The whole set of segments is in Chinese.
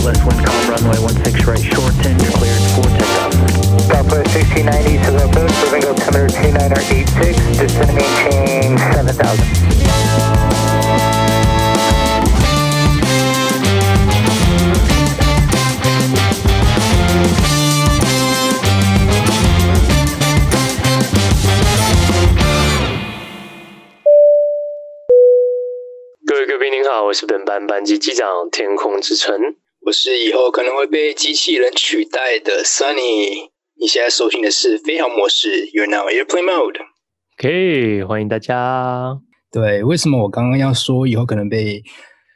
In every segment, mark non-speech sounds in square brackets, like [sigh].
Southwest wind calm runway 16 right short 10, you're cleared for takeoff. Southwest 1690 to the approach, moving altimeter 2986, descending maintain 7000.各位贵宾您好，我是本班班机机长天空之城， 我是以后可能会被机器人取代的 Sunny。你现在收听的是飞行模式，You're now airplane mode。OK，欢迎大家。对，为什么我刚刚要说以后可能被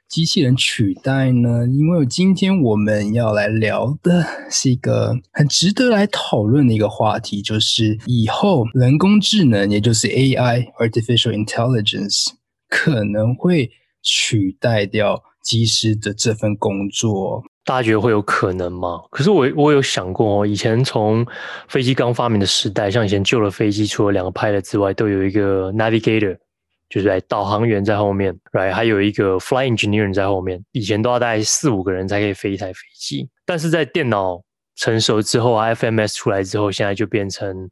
机器人取代呢？因为今天我们要来聊的是一个很值得来讨论的一个话题，就是以后人工智能，也就是 AI（Artificial Intelligence） 可能会。取代掉机师的这份工作，大家觉得会有可能吗？可是我我有想过哦，以前从飞机刚发明的时代，像以前旧的飞机，除了两个 pilot 之外，都有一个 navigator，就是在导航员在后面，right，还有一个 fly engineer 在后面。以前都要大概四五个人才可以飞一台飞机，但是在电脑成熟之后，FMS 出来之后，现在就变成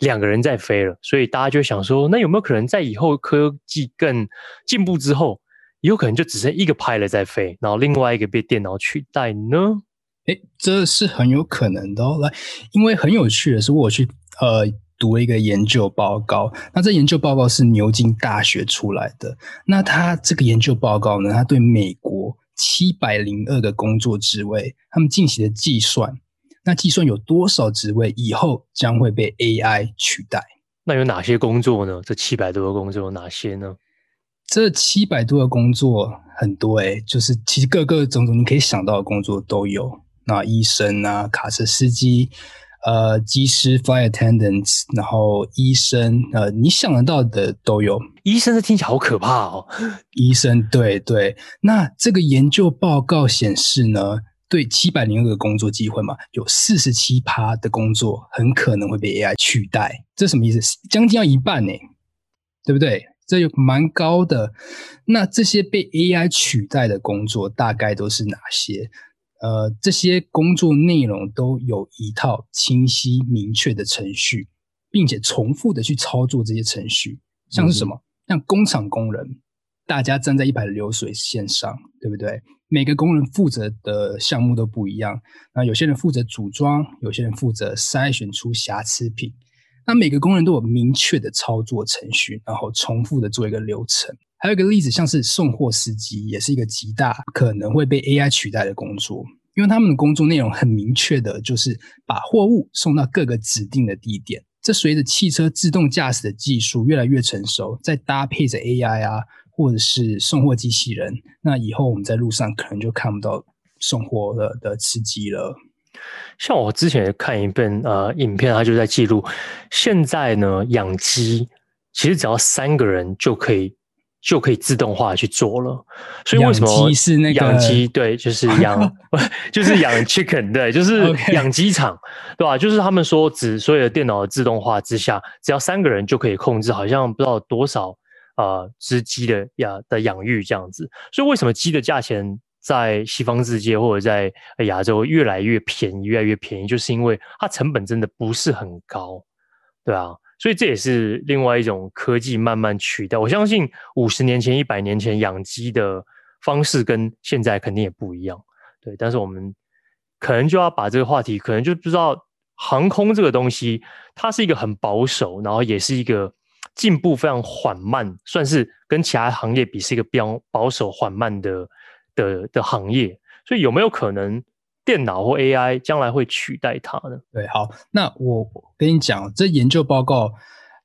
两个人在飞了。所以大家就想说，那有没有可能在以后科技更进步之后？有可能就只剩一个 pilot 在飞，然后另外一个被电脑取代呢？诶，这是很有可能的哦。来，因为很有趣的是，我去呃读了一个研究报告。那这研究报告是牛津大学出来的。那他这个研究报告呢，他对美国七百零二个工作职位，他们进行了计算。那计算有多少职位以后将会被 AI 取代？那有哪些工作呢？这七百多个工作有哪些呢？这七百多个工作很多诶，就是其实各个种种你可以想到的工作都有。那医生啊，卡车司机，呃，机师 flight attendants，然后医生，呃，你想得到的都有。医生这听起来好可怕哦。[laughs] 医生，对对。那这个研究报告显示呢，对七百零二个工作机会嘛，有四十七趴的工作很可能会被 AI 取代。这什么意思？将近要一半呢，对不对？这有蛮高的，那这些被 AI 取代的工作大概都是哪些？呃，这些工作内容都有一套清晰明确的程序，并且重复的去操作这些程序，像是什么？嗯、像工厂工人，大家站在一排流水线上，对不对？每个工人负责的项目都不一样，那有些人负责组装，有些人负责筛选出瑕疵品。那每个工人都有明确的操作程序，然后重复的做一个流程。还有一个例子，像是送货司机，也是一个极大可能会被 AI 取代的工作，因为他们的工作内容很明确的，就是把货物送到各个指定的地点。这随着汽车自动驾驶的技术越来越成熟，再搭配着 AI 啊，或者是送货机器人，那以后我们在路上可能就看不到送货的的司机了。像我之前看一遍呃影片，它就在记录，现在呢养鸡其实只要三个人就可以就可以自动化去做了。所以为什么养鸡是那个养鸡？对，就是养 [laughs] [laughs] 就是养 chicken，对，就是养鸡场，对吧？就是他们说，只所有的电脑的自动化之下，只要三个人就可以控制，好像不知道多少呃只鸡的养的养育这样子。所以为什么鸡的价钱？在西方世界或者在亚洲越来越便宜，越来越便宜，就是因为它成本真的不是很高，对啊，所以这也是另外一种科技慢慢取代。我相信五十年前、一百年前养鸡的方式跟现在肯定也不一样，对。但是我们可能就要把这个话题，可能就不知道航空这个东西，它是一个很保守，然后也是一个进步非常缓慢，算是跟其他行业比是一个比较保守缓慢的。的的行业，所以有没有可能电脑或 AI 将来会取代它呢？对，好，那我跟你讲，这研究报告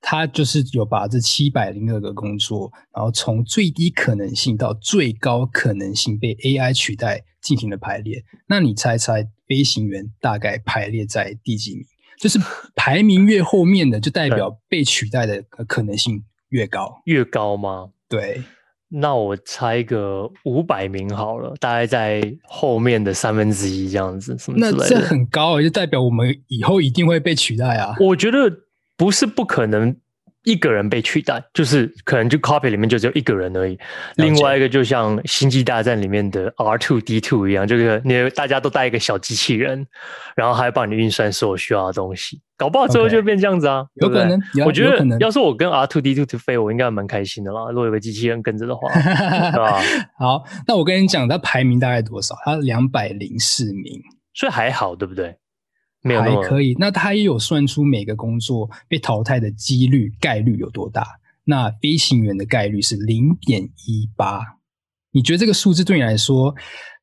它就是有把这七百零二个工作，然后从最低可能性到最高可能性被 AI 取代进行了排列。那你猜猜，飞行员大概排列在第几名？就是排名越后面的，就代 [laughs] 表被取代的可能性越高，越高吗？对。那我猜个五百名好了，大概在后面的三分之一这样子，什么之类的。那这很高，就代表我们以后一定会被取代啊！我觉得不是不可能一个人被取代，就是可能就 copy 里面就只有一个人而已。另外一个就像《星际大战》里面的 R two D two 一样，就是你大家都带一个小机器人，然后还帮你运算所有需要的东西。搞不好最后就变这样子啊，okay, 有可能。我觉得要是我跟 R two D two 飞，我应该蛮开心的啦。如果有个机器人跟着的话，[laughs] 对吧？好，那我跟你讲，它排名大概多少？它两百零四名，所以还好，对不对？没有还可以，那他也有算出每个工作被淘汰的几率概率有多大？那飞行员的概率是零点一八，你觉得这个数字对你来说，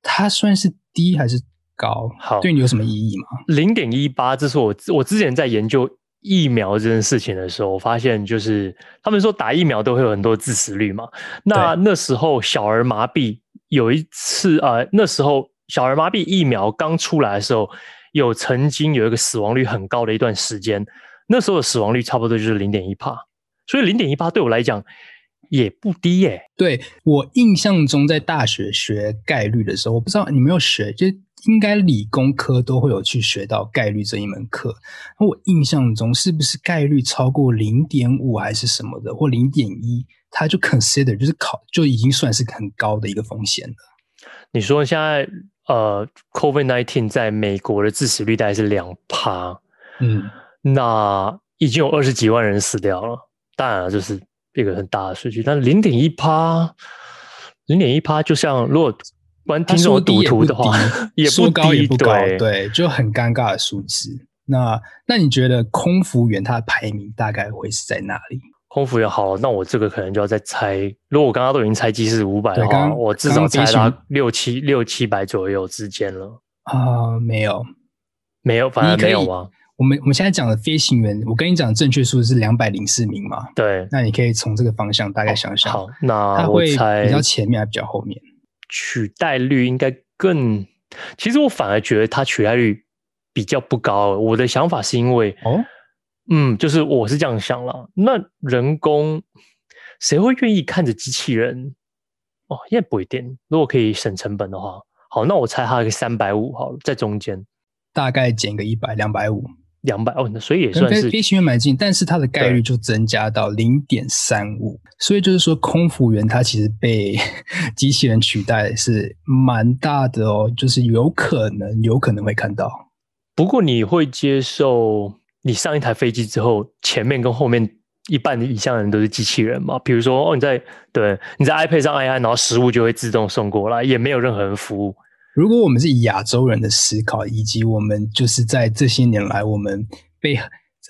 它算是低还是高？好，对你有什么意义吗？零点一八，这是我我之前在研究疫苗这件事情的时候，我发现就是他们说打疫苗都会有很多致死率嘛。那那时候小儿麻痹有一次啊、呃，那时候小儿麻痹疫苗刚出来的时候。有曾经有一个死亡率很高的一段时间，那时候的死亡率差不多就是零点一帕，所以零点一帕对我来讲也不低耶、欸。对，我印象中，在大学学概率的时候，我不知道你没有学，就应该理工科都会有去学到概率这一门课。那我印象中是不是概率超过零点五还是什么的，或零点一，它就 consider 就是考就已经算是很高的一个风险了。你说现在？呃，COVID-19 在美国的致死率大概是两趴，嗯，那已经有二十几万人死掉了，当然了，就是一个很大的数据。但零点一趴，零点一趴，就像如果玩听众赌徒的话，也不高也不高，对，对，就很尴尬的数字。那那你觉得空服员他的排名大概会是在哪里？空服员好，那我这个可能就要再猜。如果我刚刚都已经猜机是五百的话，我至少猜到六七六七百左右之间了。啊、呃，没有，没有，反正没有吗？我们我们现在讲的飞行员，我跟你讲，正确数字是两百零四名嘛？对。那你可以从这个方向大概想想。好，那我猜比较前面还比较后面？取代率应该更……其实我反而觉得它取代率比较不高。我的想法是因为哦。嗯，就是我是这样想了。那人工谁会愿意看着机器人？哦，应该不一定。如果可以省成本的话，好，那我猜它个三百五好了，在中间，大概减个一百，两百五，两百哦，那所以也算是飞行员蛮近，但是它的概率就增加到零点三五。所以就是说，空服员他其实被 [laughs] 机器人取代是蛮大的哦，就是有可能，有可能会看到。不过你会接受？你上一台飞机之后，前面跟后面一半以上的人都是机器人嘛？比如说，哦，你在对你在 iPad 上按一按，然后食物就会自动送过来，也没有任何人服务。如果我们是以亚洲人的思考，以及我们就是在这些年来，我们被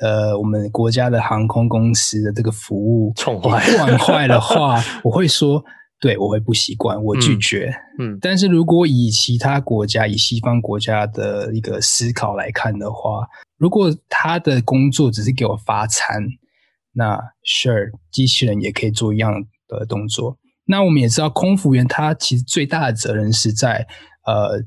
呃我们国家的航空公司的这个服务宠坏惯 [laughs] 坏的话，我会说。对，我会不习惯，我拒绝。嗯，嗯，但是如果以其他国家、以西方国家的一个思考来看的话，如果他的工作只是给我发餐，那 sure，机器人也可以做一样的动作。那我们也知道，空服员他其实最大的责任是在呃，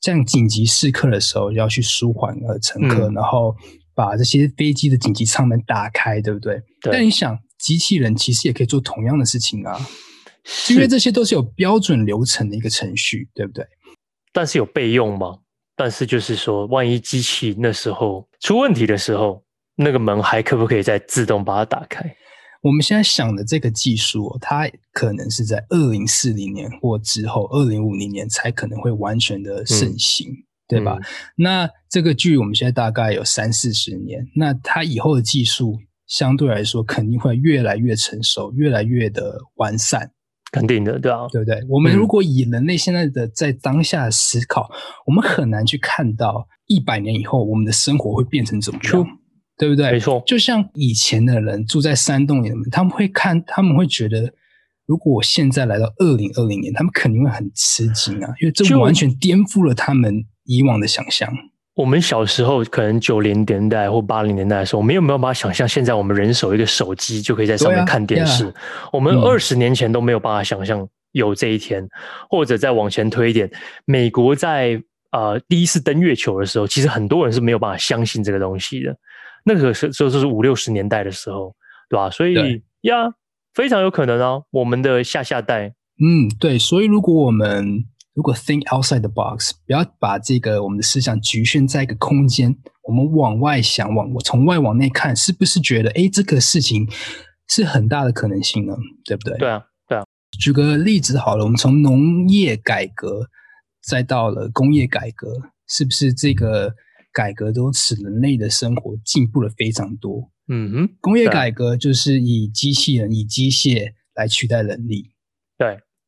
这样紧急时刻的时候要去舒缓呃乘客，嗯，然后把这些飞机的紧急舱门打开，对不对？对。但你想，机器人其实也可以做同样的事情啊。因为这些都是有标准流程的一个程序，对不对？但是有备用吗？但是就是说，万一机器那时候出问题的时候，那个门还可不可以再自动把它打开？我们现在想的这个技术，它可能是在二零四零年或之后，二零五零年才可能会完全的盛行，嗯、对吧？嗯、那这个距离我们现在大概有三四十年，那它以后的技术相对来说肯定会越来越成熟，越来越的完善。肯定的，对啊，对不对？我们如果以人类现在的在当下的思考，嗯、我们很难去看到一百年以后我们的生活会变成怎么样，对不对？没错，就像以前的人住在山洞里面，他们会看，他们会觉得，如果我现在来到二零二零年，他们肯定会很吃惊啊，因为这完全颠覆了他们以往的想象。我们小时候可能九零年代或八零年代的时候，我们有没有办法想象，现在我们人手一个手机就可以在上面看电视？啊啊、我们二十年前都没有办法想象有这一天，嗯、或者再往前推一点，美国在呃第一次登月球的时候，其实很多人是没有办法相信这个东西的。那个时候就是五六十年代的时候，对吧？所以呀，非常有可能啊，我们的下下代，嗯，对。所以如果我们如果 think outside the box，不要把这个我们的思想局限在一个空间，我们往外想，往我从外往内看，是不是觉得，哎，这个事情是很大的可能性呢？对不对？对啊，对啊。举个例子好了，我们从农业改革再到了工业改革，是不是这个改革都使人类的生活进步了非常多？嗯哼，工业改革就是以机器人、以机械来取代人力。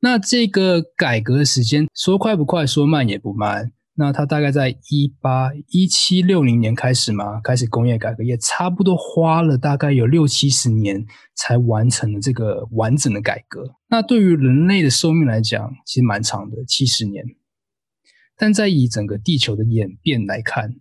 那这个改革的时间说快不快，说慢也不慢。那它大概在一八一七六零年开始嘛，开始工业改革，也差不多花了大概有六七十年才完成了这个完整的改革。那对于人类的寿命来讲，其实蛮长的，七十年。但在以整个地球的演变来看，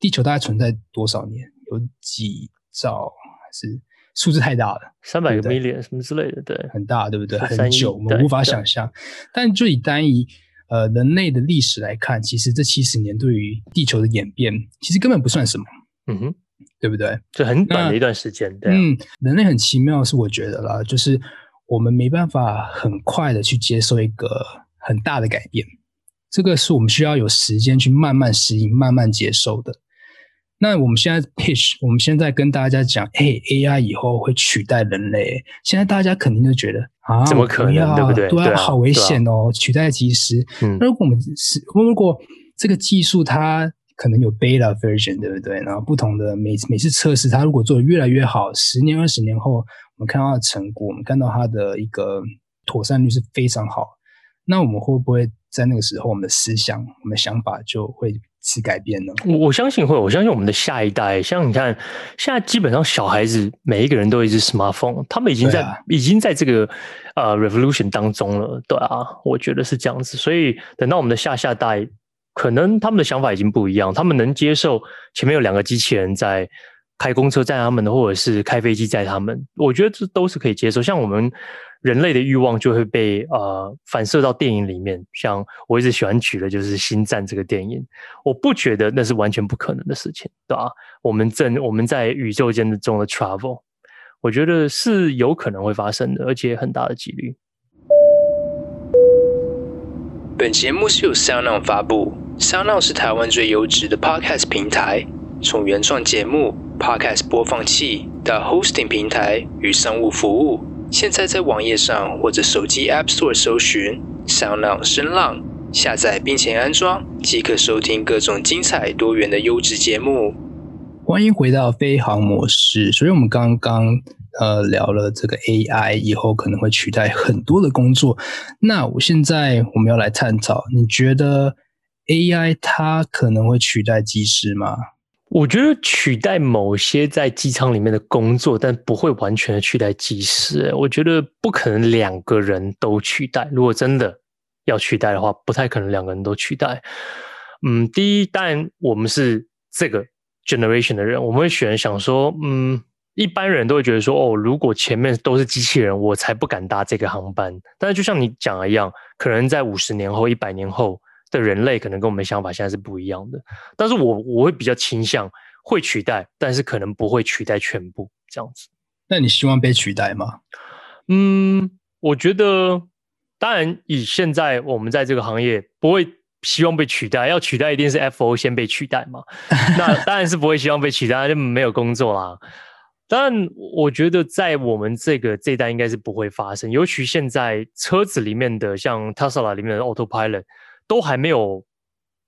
地球大概存在多少年？有几兆还是？数字太大了，三百个 million 什么之类的，对，很大，对不对？很久，我们无法想象。但就以单一呃人类的历史来看，其实这七十年对于地球的演变，其实根本不算什么。嗯哼，对不对？就很短的一段时间。对，嗯，人类很奇妙，是我觉得啦，就是我们没办法很快的去接受一个很大的改变，这个是我们需要有时间去慢慢适应、慢慢接受的。那我们现在 pitch，我们现在跟大家讲，哎，AI 以后会取代人类。现在大家肯定就觉得啊，怎么可能？对不对？对啊，好危险哦，啊、取代机师。嗯，那如果我们是，如果这个技术它可能有 beta version，对不对？然后不同的每每次测试，它如果做的越来越好，十年、二十年后，我们看到它的成果，我们看到它的一个妥善率是非常好。那我们会不会在那个时候，我们的思想、我们的想法就会？是改变了，我我相信会。我相信我们的下一代，像你看，现在基本上小孩子每一个人都有一只 smartphone，他们已经在、啊、已经在这个呃 revolution 当中了，对啊，我觉得是这样子。所以等到我们的下下代，可能他们的想法已经不一样，他们能接受前面有两个机器人在开公车载他们的，或者是开飞机载他们，我觉得这都是可以接受。像我们。人类的欲望就会被呃反射到电影里面，像我一直喜欢举的就是《星战》这个电影，我不觉得那是完全不可能的事情，对吧？我们正我们在宇宙间的中的 travel，我觉得是有可能会发生的，而且很大的几率。本节目是由 SoundOn 发布，SoundOn 是台湾最优质的 podcast 平台，从原创节目、podcast 播放器到 hosting 平台与商务服务。现在在网页上或者手机 App Store 搜寻上浪声浪，下载并且安装，即可收听各种精彩多元的优质节目。欢迎回到飞航模式。所以我们刚刚呃聊了这个 AI 以后可能会取代很多的工作。那我现在我们要来探讨，你觉得 AI 它可能会取代技师吗？我觉得取代某些在机舱里面的工作，但不会完全的取代机师。我觉得不可能两个人都取代。如果真的要取代的话，不太可能两个人都取代。嗯，第一，当然我们是这个 generation 的人，我们会选想说，嗯，一般人都会觉得说，哦，如果前面都是机器人，我才不敢搭这个航班。但是就像你讲的一样，可能在五十年后、一百年后。的人类可能跟我们想法现在是不一样的，但是我我会比较倾向会取代，但是可能不会取代全部这样子。那你希望被取代吗？嗯，我觉得当然以现在我们在这个行业不会希望被取代，要取代一定是 FO 先被取代嘛。那当然是不会希望被取代，就没有工作啦。但我觉得在我们这个这一代应该是不会发生，尤其现在车子里面的像 Tesla 里面的 Autopilot。都还没有，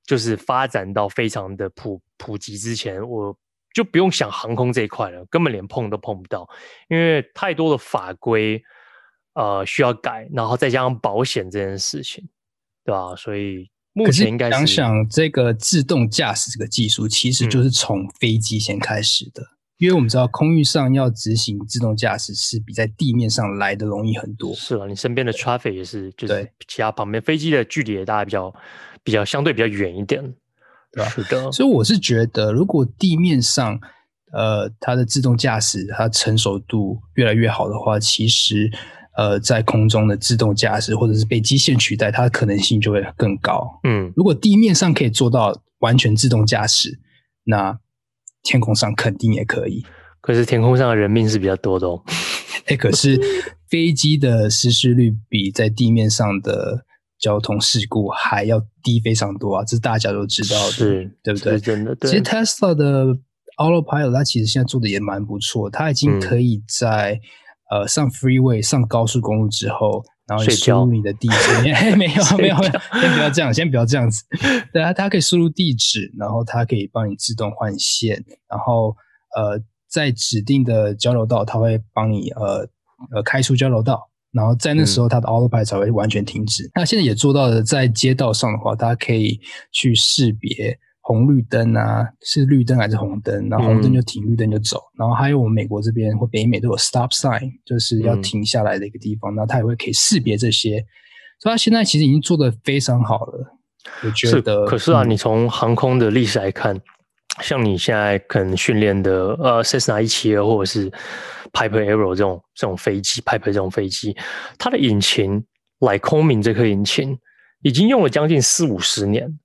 就是发展到非常的普普及之前，我就不用想航空这一块了，根本连碰都碰不到，因为太多的法规，呃，需要改，然后再加上保险这件事情，对吧？所以目前应该，想想这个自动驾驶这个技术，其实就是从飞机先开始的。嗯因为我们知道，空域上要执行自动驾驶是比在地面上来的容易很多。是啊，你身边的 traffic 也是，就是其他旁边飞机的距离也大概比较比较相对比较远一点，对吧？是的。所以我是觉得，如果地面上呃它的自动驾驶它成熟度越来越好的话，其实呃在空中的自动驾驶或者是被机械取代，它的可能性就会更高。嗯，如果地面上可以做到完全自动驾驶，那天空上肯定也可以，可是天空上的人命是比较多的哦。[laughs] 哎，可是飞机的失事率比在地面上的交通事故还要低非常多啊，这是大家都知道的，是对不对？真的。对。其实 Tesla 的 Autopilot 它其实现在做的也蛮不错，它已经可以在、嗯、呃上 Freeway 上高速公路之后，然后输入你的地址。没有 [laughs] 没有没有，先不要这样，先不要这样子。对啊，它可以输入地址，然后它可以帮你自动换线，然后呃在指定的交流道，它会帮你呃呃开出交流道。然后在那时候，它的 Autopilot 才会完全停止。嗯、那现在也做到了，在街道上的话，大家可以去识别红绿灯啊，是绿灯还是红灯，然后红灯就停，绿灯就走。然后还有我们美国这边或北美都有 Stop Sign，就是要停下来的一个地方。那、嗯、它也会可以识别这些，所以它现在其实已经做得非常好了。我觉得，可是啊，嗯、你从航空的历史来看，像你现在可能训练的呃 Cessna 172或者是。Piper Arrow 这种这种飞机，Piper 这种飞机，它的引擎，Lycoming 这颗引擎已经用了将近四五十年。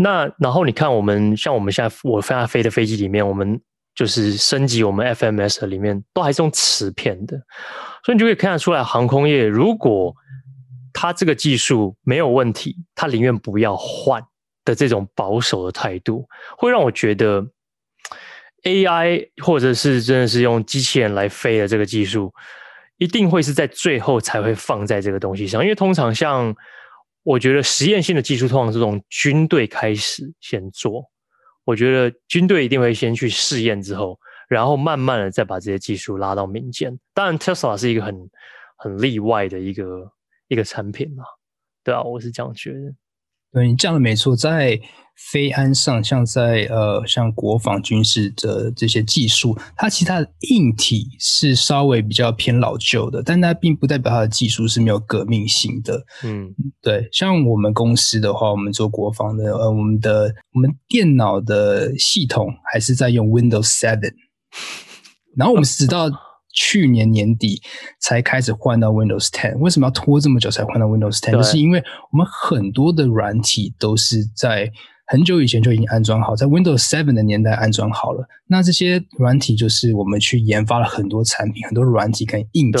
那然后你看，我们像我们现在我现在飞的飞机里面，我们就是升级我们 FMS 里面都还是用磁片的，所以你就可以看得出来，航空业如果它这个技术没有问题，它宁愿不要换的这种保守的态度，会让我觉得。AI 或者是真的是用机器人来飞的这个技术，一定会是在最后才会放在这个东西上，因为通常像我觉得实验性的技术，通常是从军队开始先做。我觉得军队一定会先去试验之后，然后慢慢的再把这些技术拉到民间。当然，Tesla 是一个很很例外的一个一个产品嘛，对啊，我是这样觉得。对，你讲的没错，在飞安上，像在呃，像国防军事的这些技术，它其实它的硬体是稍微比较偏老旧的，但它并不代表它的技术是没有革命性的。嗯，对，像我们公司的话，我们做国防的，呃，我们的我们电脑的系统还是在用 Windows Seven，[laughs] 然后我们直到。去年年底才开始换到 Windows 10，为什么要拖这么久才换到 Windows 10？就是因为我们很多的软体都是在很久以前就已经安装好，在 Windows 7的年代安装好了。那这些软体就是我们去研发了很多产品，很多软体跟硬体。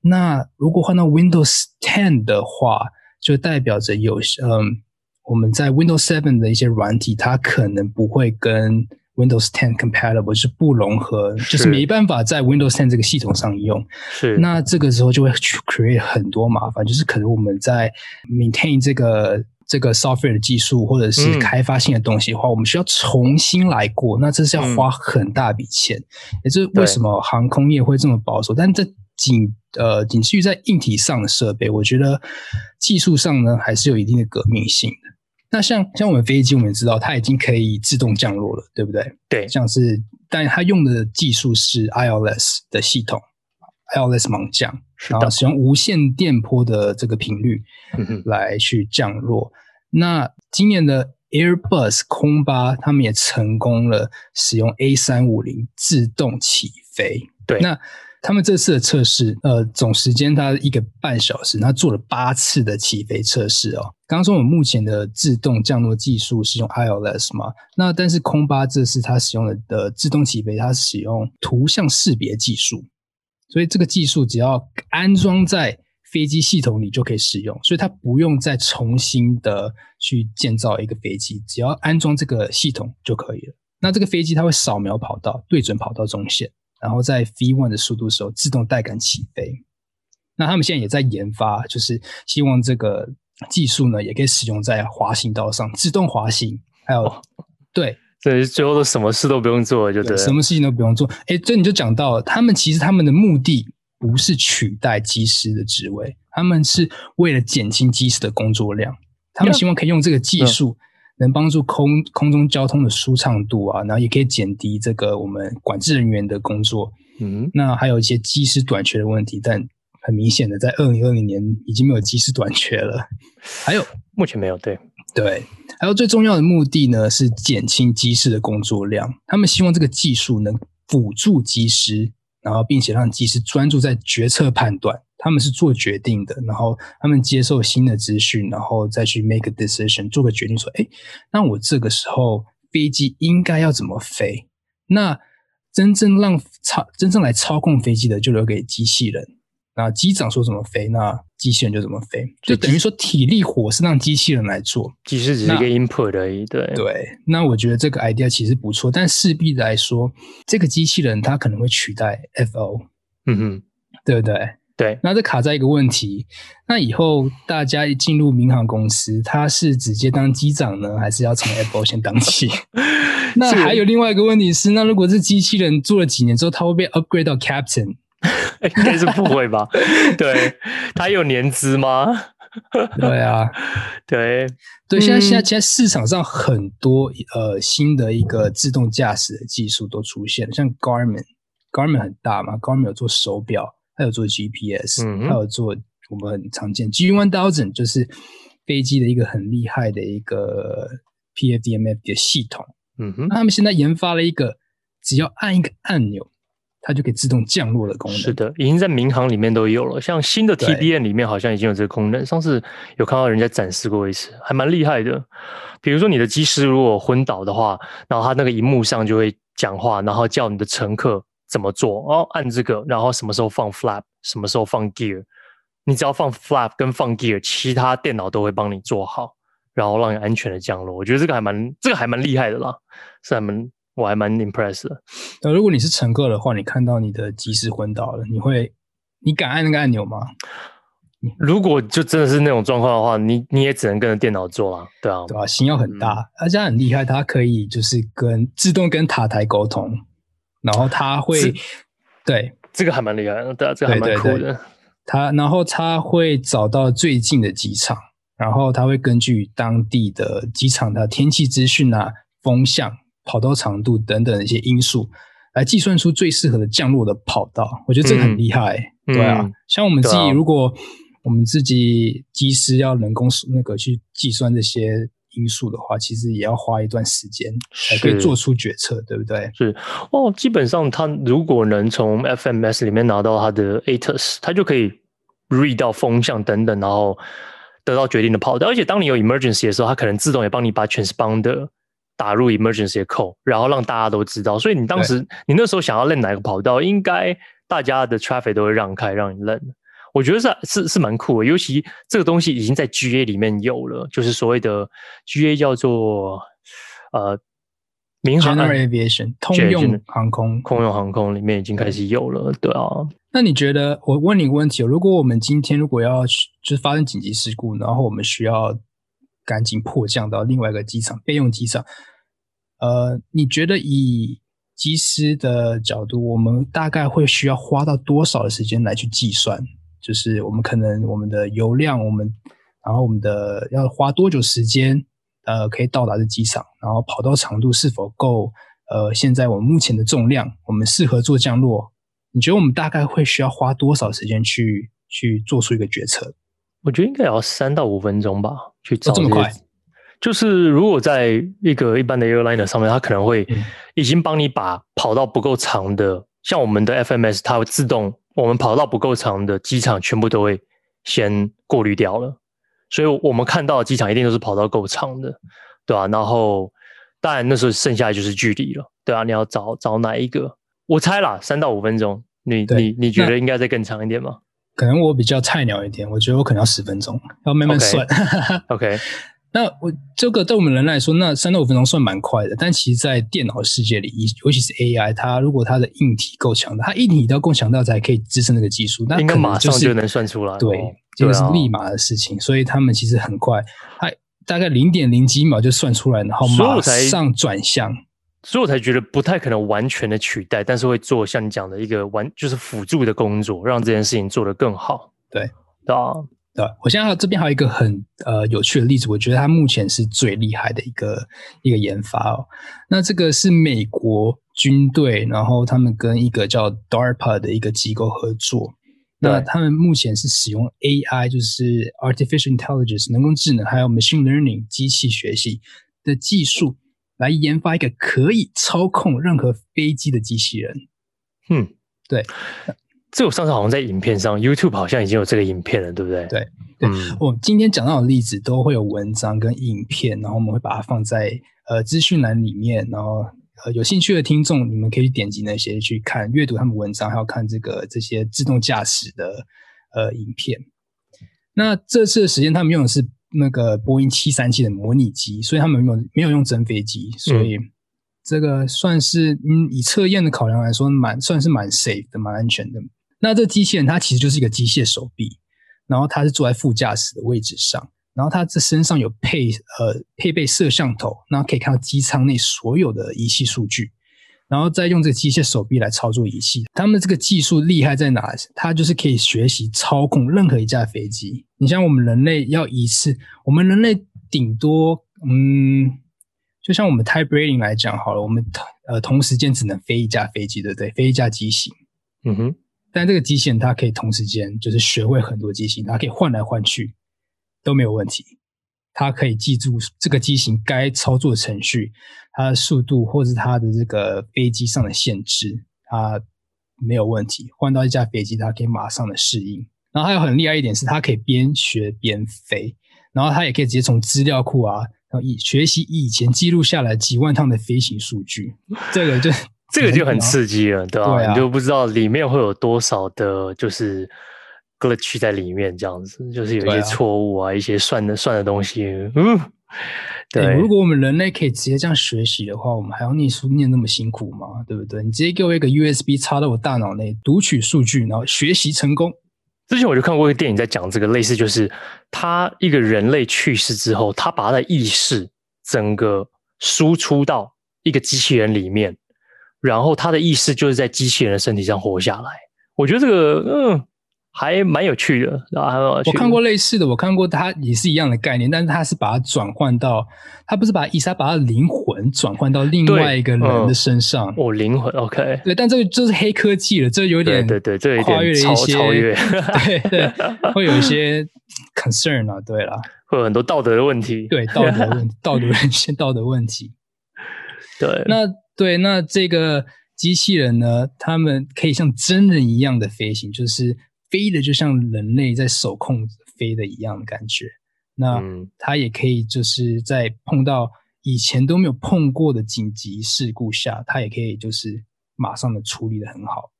那如果换到 Windows 10的话，就代表着有嗯，我们在 Windows 7的一些软体，它可能不会跟 Windows 10 compatible 就是不融合，就是没办法在 Windows 10这个系统上用。是，那这个时候就会去 create 很多麻烦，就是可能我们在 maintain 这个这个 software 的技术或者是开发性的东西的话，嗯、我们需要重新来过，那这是要花很大笔钱。嗯、也就是为什么航空业会这么保守，但这仅呃仅次于在硬体上的设备，我觉得技术上呢还是有一定的革命性的。那像像我们飞机，我们也知道它已经可以自动降落了，对不对？对，像是，但它用的技术是 ILS 的系统，ILS 盲降，然后使用无线电波的这个频率来去降落。嗯、那今年的 Airbus 空巴，他们也成功了使用 A 三五零自动起飞。对，那。他们这次的测试，呃，总时间它一个半小时，那做了八次的起飞测试哦。刚刚说我们目前的自动降落技术是用 ILS 嘛？那但是空巴这次它使用的的自动起飞，它使用图像识别技术，所以这个技术只要安装在飞机系统里就可以使用，所以它不用再重新的去建造一个飞机，只要安装这个系统就可以了。那这个飞机它会扫描跑道，对准跑道中线。然后在 V1 的速度的时候自动带杆起飞，那他们现在也在研发，就是希望这个技术呢也可以使用在滑行道上，自动滑行，还有、哦、对，所以最后都什么事都不用做了，就对，对，什么事情都不用做。哎，这你就讲到了，他们其实他们的目的不是取代机师的职位，他们是为了减轻机师的工作量，他们希望可以用这个技术。能帮助空空中交通的舒畅度啊，然后也可以减低这个我们管制人员的工作。嗯，那还有一些机师短缺的问题，但很明显的，在二零二零年已经没有机师短缺了。还有，目前没有。对对，还有最重要的目的呢，是减轻机师的工作量。他们希望这个技术能辅助机师，然后并且让机师专注在决策判断。他们是做决定的，然后他们接受新的资讯，然后再去 make a decision，做个决定，说：“哎，那我这个时候飞机应该要怎么飞？那真正让操真正来操控飞机的，就留给机器人。那机长说怎么飞，那机器人就怎么飞，就等于说体力活是让机器人来做，其实只是一个 input 而已。对对，那我觉得这个 idea 其实不错，但势必来说，这个机器人它可能会取代 FO，嗯哼，对不对？对，那这卡在一个问题，那以后大家一进入民航公司，他是直接当机长呢，还是要从 FO 先当起？[laughs] 那还有另外一个问题是，那如果是机器人做了几年之后，他会被 upgrade 到 captain？[laughs] 应该是不会吧？对，他有年资吗？对啊，[laughs] 对对，现在现在现在市场上很多呃新的一个自动驾驶的技术都出现了，像 Garmin，Garmin 很大嘛，Garmin 有做手表。还有做 GPS，还、嗯、有做我们很常见 G One Thousand，就是飞机的一个很厉害的一个 PFDMF 的系统。嗯哼，那他们现在研发了一个，只要按一个按钮，它就可以自动降落的功能。是的，已经在民航里面都有了，像新的 TBN 里面好像已经有这个功能。上次有看到人家展示过一次，还蛮厉害的。比如说你的机师如果昏倒的话，然后他那个荧幕上就会讲话，然后叫你的乘客。怎么做？哦，按这个，然后什么时候放 flap，什么时候放 gear，你只要放 flap 跟放 gear，其他电脑都会帮你做好，然后让你安全的降落。我觉得这个还蛮，这个还蛮厉害的啦，是还蛮，我还蛮 impressed 的。那如果你是乘客的话，你看到你的机师昏倒了，你会，你敢按那个按钮吗？如果就真的是那种状况的话，你你也只能跟着电脑做了，对啊，对啊，心要很大，嗯、而且很厉害，它可以就是跟自动跟塔台沟通。然后他会，对，这个还蛮厉害的，对啊，这个还蛮酷的。他然后他会找到最近的机场，然后他会根据当地的机场的天气资讯啊、风向、跑道长度等等一些因素，来计算出最适合的降落的跑道。我觉得这个很厉害，嗯、对啊。像我们自己，啊、如果我们自己机师要人工那个去计算这些。因素的话，其实也要花一段时间才可以做出决策，对不对？是哦，基本上他如果能从 FMS 里面拿到他的 ATIS，他就可以 read 到风向等等，然后得到决定的跑道。而且当你有 emergency 的时候，它可能自动也帮你把 transponder 打入 emergency 的 code，然后让大家都知道。所以你当时你那时候想要认哪个跑道，应该大家的 traffic 都会让开让你认。我觉得是是是蛮酷的，尤其这个东西已经在 GA 里面有了，就是所谓的 GA 叫做呃民航 Aviation 通用航空，通用航空里面已经开始有了，对啊。那你觉得我问你一个问题，如果我们今天如果要就是发生紧急事故，然后我们需要赶紧迫降到另外一个机场备用机场，呃，你觉得以机师的角度，我们大概会需要花到多少的时间来去计算？就是我们可能我们的油量，我们然后我们的要花多久时间，呃，可以到达的机场，然后跑道长度是否够，呃，现在我们目前的重量，我们适合做降落，你觉得我们大概会需要花多少时间去去做出一个决策？我觉得应该也要三到五分钟吧，去找这么快。就是如果在一个一般的 airliner 上面，它可能会已经帮你把跑道不够长的，像我们的 FMS，它会自动。我们跑道不够长的机场，全部都会先过滤掉了，所以我们看到的机场一定都是跑道够长的，对吧、啊？然后当然那时候剩下的就是距离了，对啊，你要找找哪一个？我猜啦，三到五分钟。你你你觉得应该再更长一点吗？可能我比较菜鸟一点，我觉得我可能要十分钟，要慢慢算。[laughs] OK。okay. 那我这个对我们人来说，那三到五分钟算蛮快的。但其实，在电脑世界里，尤其是 AI，它如果它的硬体够强大，它硬体要够强大才可以支撑那个技术。那应该马上就能算出来。对，这个是立马的事情。所以他们其实很快，它大概零点零几秒就算出来，然后马上转向。所以我才觉得不太可能完全的取代，但是会做像你讲的一个完就是辅助的工作，让这件事情做得更好。对，对啊。对，我现在这边还有一个很呃有趣的例子，我觉得它目前是最厉害的一个一个研发哦。那这个是美国军队，然后他们跟一个叫 DARPA 的一个机构合作。那他们目前是使用 AI，就是 Artificial Intelligence 人工智能，还有 Machine Learning 机器学习的技术，来研发一个可以操控任何飞机的机器人。嗯，对。这我上次好像在影片上，YouTube 好像已经有这个影片了，对不对？对，对。嗯，我今天讲到的例子都会有文章跟影片，然后我们会把它放在呃资讯栏里面，然后呃有兴趣的听众，你们可以点击那些去看阅读他们文章，还有看这个这些自动驾驶的呃影片。那这次的实验，他们用的是那个波音七三七的模拟机，所以他们没有没有用真飞机，所以这个算是嗯以测验的考量来说，蛮算是蛮 safe 的，蛮安全的。那这机器人它其实就是一个机械手臂，然后它是坐在副驾驶的位置上，然后它这身上有配呃配备摄像头，然后可以看到机舱内所有的仪器数据。然后再用这个机械手臂来操作仪器，他们这个技术厉害在哪？它就是可以学习操控任何一架飞机。你像我们人类要一次，我们人类顶多，嗯，就像我们 type rating 来讲好了，我们呃同时间只能飞一架飞机，对不对？飞一架机型，嗯哼。但这个机器人它可以同时间就是学会很多机型，它可以换来换去都没有问题。它可以记住这个机型该操作程序，它的速度或是它的这个飞机上的限制，它没有问题。换到一架飞机，它可以马上的适应。然后还有很厉害一点是，它可以边学边飞，然后它也可以直接从资料库啊，然后以学习以前记录下来几万趟的飞行数据。这个就 [laughs] 这个就很刺激了，对吧？对啊，你就不知道里面会有多少的，就是。Glitch 在里面，这样子就是有一些错误啊，啊一些算的算的东西。嗯，对。如果我们人类可以直接这样学习的话，我们还要念书念那么辛苦吗？对不对？你直接给我一个 USB 插到我大脑内，读取数据，然后学习成功。之前我就看过一个电影，在讲这个类似，就是他一个人类去世之后，他把他的意识整个输出到一个机器人里面，然后他的意识就是在机器人的身体上活下来。我觉得这个，嗯。还蛮有趣的，然后还蛮有趣。我看过类似的，我看过它也是一样的概念，但是它是把它转换到，它不是把意识，它把它的灵魂转换到另外一个人的身上。哦，灵魂，OK。对，但这个就是黑科技了，这有点对对对，跨越了一些超越，[laughs] [laughs] 对对，会有一些 concern 啊，对了，会有很多道德的问题，对道德问 [laughs] 道德人些道德问题。对，那对那这个机器人呢，他们可以像真人一样的飞行，就是。飞的就像人类在手控飞的一样的感觉，那它也可以就是在碰到以前都没有碰过的紧急事故下，它也可以就是马上的处理的很好。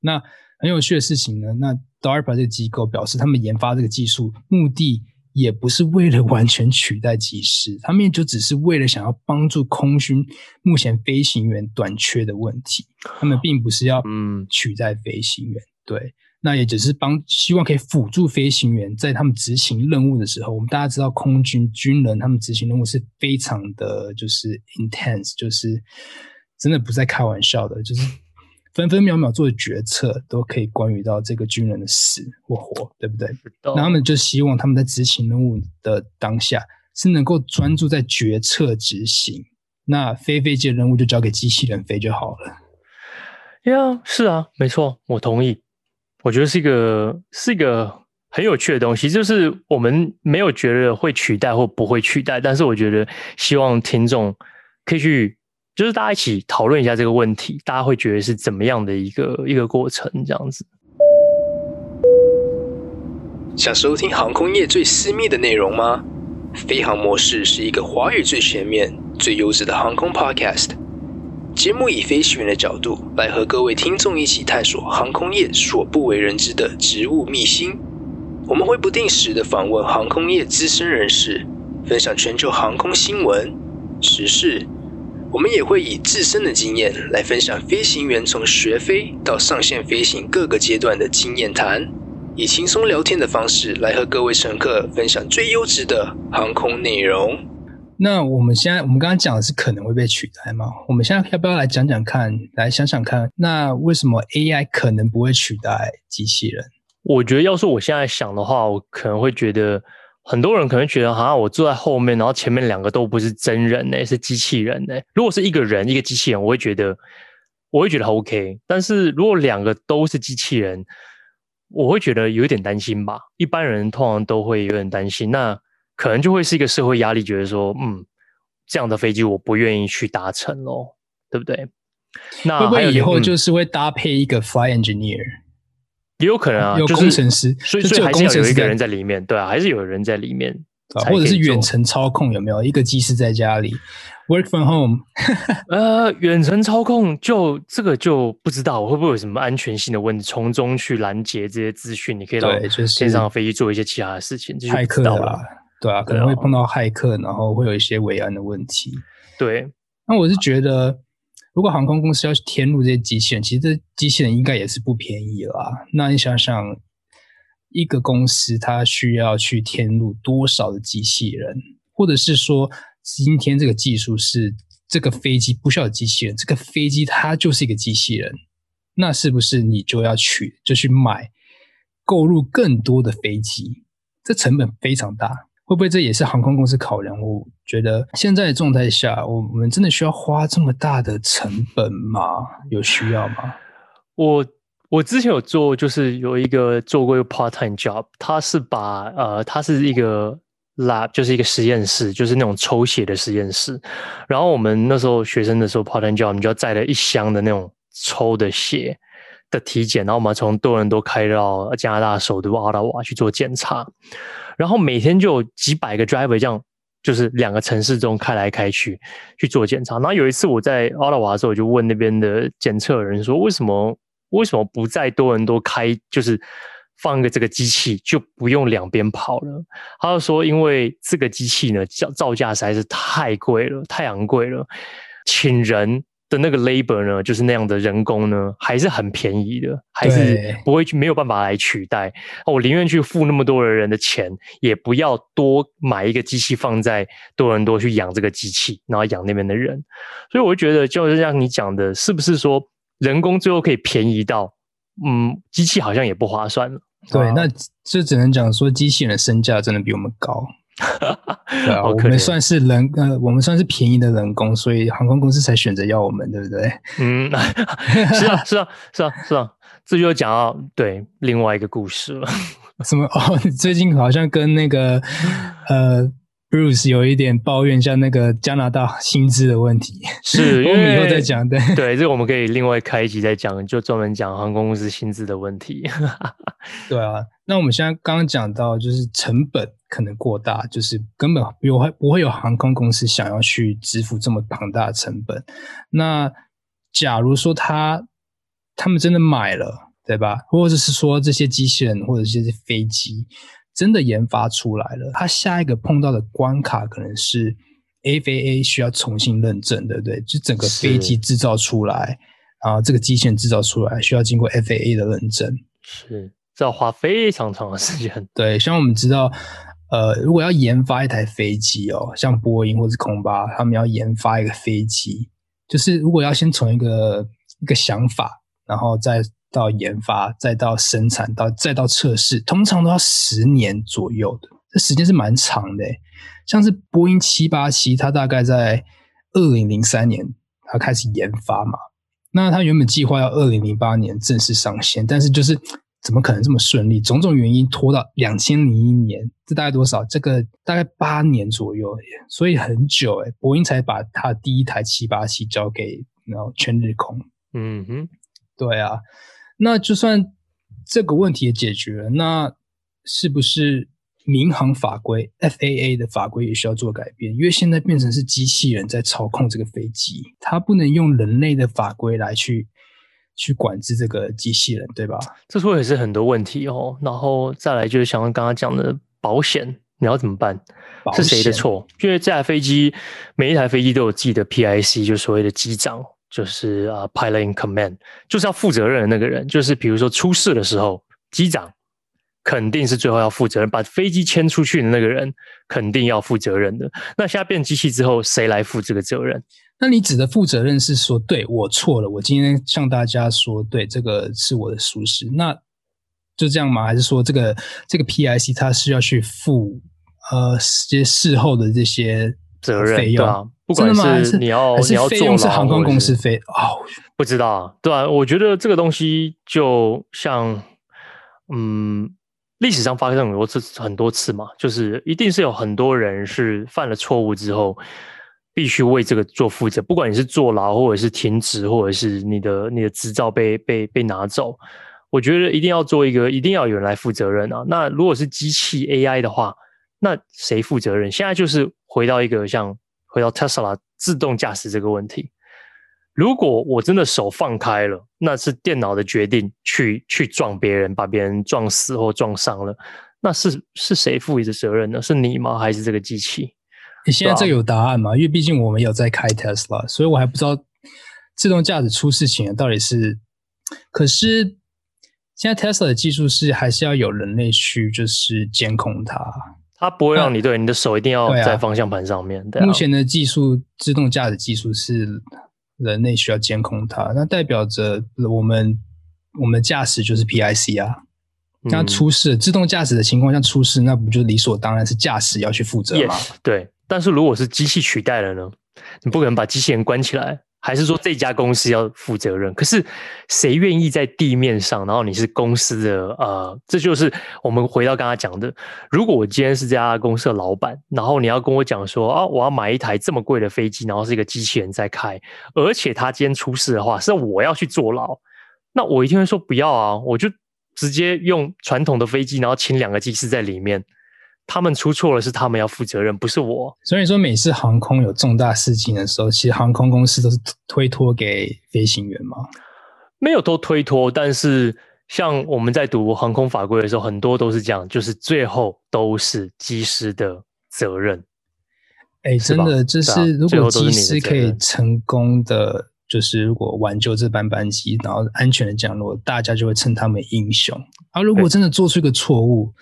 那很有趣的事情呢，那 DARPA 这个机构表示，他们研发这个技术目的也不是为了完全取代机师，他们也就只是为了想要帮助空军目前飞行员短缺的问题，他们并不是要嗯取代飞行员，对。那也只是帮，希望可以辅助飞行员在他们执行任务的时候。我们大家知道，空军军人他们执行任务是非常的就是 intense，就是真的不在开玩笑的，就是分分秒秒做的决策都可以关于到这个军人的死或活，对不对？那他们就希望他们在执行任务的当下是能够专注在决策执行。那飞飞机的任务就交给机器人飞就好了。呀，yeah, 是啊，没错，我同意。我觉得是一个是一个很有趣的东西，就是我们没有觉得会取代或不会取代，但是我觉得希望听众可以去，就是大家一起讨论一下这个问题，大家会觉得是怎么样的一个一个过程，这样子。想收听航空业最私密的内容吗？飞航模式是一个华语最全面、最优质的航空 Podcast。节目以飞行员的角度来和各位听众一起探索航空业所不为人知的职务秘辛。我们会不定时的访问航空业资深人士，分享全球航空新闻、时事。我们也会以自身的经验来分享飞行员从学飞到上线飞行各个阶段的经验谈，以轻松聊天的方式来和各位乘客分享最优质的航空内容。那我们现在，我们刚刚讲的是可能会被取代吗？我们现在要不要来讲讲看，来想想看，那为什么 AI 可能不会取代机器人？我觉得，要是我现在想的话，我可能会觉得，很多人可能觉得，好像我坐在后面，然后前面两个都不是真人呢，是机器人呢。如果是一个人，一个机器人，我会觉得，我会觉得 OK。但是如果两个都是机器人，我会觉得有点担心吧。一般人通常都会有点担心。那可能就会是一个社会压力，觉得说，嗯，这样的飞机我不愿意去搭乘咯，对不对？那会不会以后就是会搭配一个 fly engineer？也有可能啊，有工程师，所以所以还是要有一个人在里面，对啊，还是有人在里面。或者是远程操控有没有？一个机师在家里 work from home，[laughs] 呃，远程操控就这个就不知道会不会有什么安全性的问题，从中去拦截这些资讯，你可以到天上飞机做一些其他的事情，骇客啊，对啊，可能会碰到骇客，然后会有一些维安的问题。对，那我是觉得，如果航空公司要去填入这些机器人，其实这机器人应该也是不便宜啦。那你想想。一个公司它需要去添入多少的机器人，或者是说，今天这个技术是这个飞机不需要机器人，这个飞机它就是一个机器人，那是不是你就要去就去买购入更多的飞机？这成本非常大，会不会这也是航空公司考量？我觉得现在的状态下，我们真的需要花这么大的成本吗？有需要吗？我。我之前有做，就是有一个做过一个 part time job，他是把呃，他是一个 lab，就是一个实验室，就是那种抽血的实验室。然后我们那时候学生的时候 part time job，我们就要载了一箱的那种抽的血的体检，然后我们从多伦多开到加拿大首都奥塔瓦去做检查。然后每天就有几百个 driver 这样，就是两个城市中开来开去去做检查。然后有一次我在奥拉瓦的时候，我就问那边的检测人说，为什么？为什么不再多伦多开？就是放一个这个机器，就不用两边跑了。他就说，因为这个机器呢，造造价实在是太贵了，太昂贵了。请人的那个 labor 呢，就是那样的人工呢，还是很便宜的，还是不会去没有办法来取代。我宁愿去付那么多的人的钱，也不要多买一个机器放在多伦多去养这个机器，然后养那边的人。所以我就觉得，就是像你讲的，是不是说？人工最后可以便宜到，嗯，机器好像也不划算了。对，那这只能讲说，机器人的身价真的比我们高。对啊，我们算是人，呃，我们算是便宜的人工，所以航空公司才选择要我们，对不对？嗯，是啊，是啊，是啊，是啊，这就讲到对另外一个故事了。什么？哦，最近好像跟那个，呃。Bruce 有一点抱怨，像那个加拿大薪资的问题，是因为 [laughs] 我们以后再讲。对 [laughs] 对，这个我们可以另外开一集再讲，就专门讲航空公司薪资的问题。[laughs] 对啊，那我们现在刚刚讲到，就是成本可能过大，就是根本不会不会有航空公司想要去支付这么庞大的成本。那假如说他他们真的买了，对吧？或者是说这些机器人或者这些飞机。真的研发出来了，它下一个碰到的关卡可能是 FAA 需要重新认证，对不对？就整个飞机制造出来，然后这个机械制造出来需要经过 FAA 的认证，是，这要花非常长的时间。对，像我们知道，呃，如果要研发一台飞机哦，像波音或是空巴，他们要研发一个飞机，就是如果要先从一个一个想法，然后再。到研发，再到生产，到再到测试，通常都要十年左右的，这时间是蛮长的。像是波音七八七，它大概在二零零三年它开始研发嘛，那它原本计划要二零零八年正式上线，但是就是怎么可能这么顺利？种种原因拖到两千零一年，这大概多少？这个大概八年左右，所以很久诶，波音才把它第一台七八七交给然后全日空。嗯哼，对啊。那就算这个问题也解决了，那是不是民航法规 FAA 的法规也需要做改变？因为现在变成是机器人在操控这个飞机，它不能用人类的法规来去去管制这个机器人，对吧？这说也是很多问题哦。然后再来就是像刚刚讲的保险，你要怎么办？是谁的错？因为这台飞机每一台飞机都有自己的 PIC，就所谓的机长。就是啊，pilot in command，就是要负责任的那个人。就是比如说出事的时候，机长肯定是最后要负责任，把飞机牵出去的那个人肯定要负责任的。那现在变机器之后，谁来负这个责任？那你指的负责任是说，对，我错了，我今天向大家说，对，这个是我的疏失，那就这样吗？还是说这个这个 PIC 它是要去负呃这些事后的这些责任费用？不管是你要是你要做，是航空公司飞哦，不知道，啊对啊，我觉得这个东西就像，嗯，历史上发生很多次很多次嘛，就是一定是有很多人是犯了错误之后，必须为这个做负责，不管你是坐牢，或者是停职，或者是你的你的执照被被被拿走，我觉得一定要做一个，一定要有人来负责任啊。那如果是机器 AI 的话，那谁负责任？现在就是回到一个像回到 Tesla 自动驾驶这个问题。如果我真的手放开了，那是电脑的决定去，去去撞别人，把别人撞死或撞伤了，那是是谁负的责任呢？是你吗？还是这个机器？你现在这个有答案吗？因为毕竟我们有在开 Tesla，所以我还不知道自动驾驶出事情到底是。可是现在 Tesla 的技术是还是要有人类去就是监控它，它不会让你对你的手一定要在方向盘上面。对啊，目前的技术，自动驾驶技术是人类需要监控它，那代表着我们我们驾驶就是 PIC 啊。那出事，自动驾驶的情况下出事，那不就理所当然是驾驶要去负责吗？Yes, 对。但是如果是机器取代了呢？你不可能把机器人关起来，还是说这家公司要负责任？可是谁愿意在地面上？然后你是公司的呃，这就是我们回到刚刚讲的。如果我今天是这家公司的老板，然后你要跟我讲说啊，我要买一台这么贵的飞机，然后是一个机器人在开，而且他今天出事的话，是我要去坐牢，那我一定会说不要啊，我就直接用传统的飞机，然后请两个机师在里面。他们出错了，是他们要负责任，不是我。所以说，每次航空有重大事情的时候，其实航空公司都是推脱给飞行员吗？没有都推脱，但是像我们在读航空法规的时候，很多都是这样，就是最后都是机师的责任。哎，真的，就是如果机师可以成功的，就是如果挽救这班班机，然后安全的降落，大家就会称他们英雄。而如果真的做出一个错误，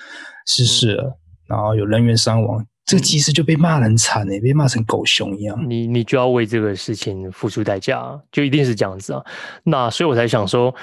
失事了。嗯然后有人员伤亡，这个机师就被骂得很惨诶，被骂成狗熊一样。你你就要为这个事情付出代价，就一定是这样子啊。那所以我才想说。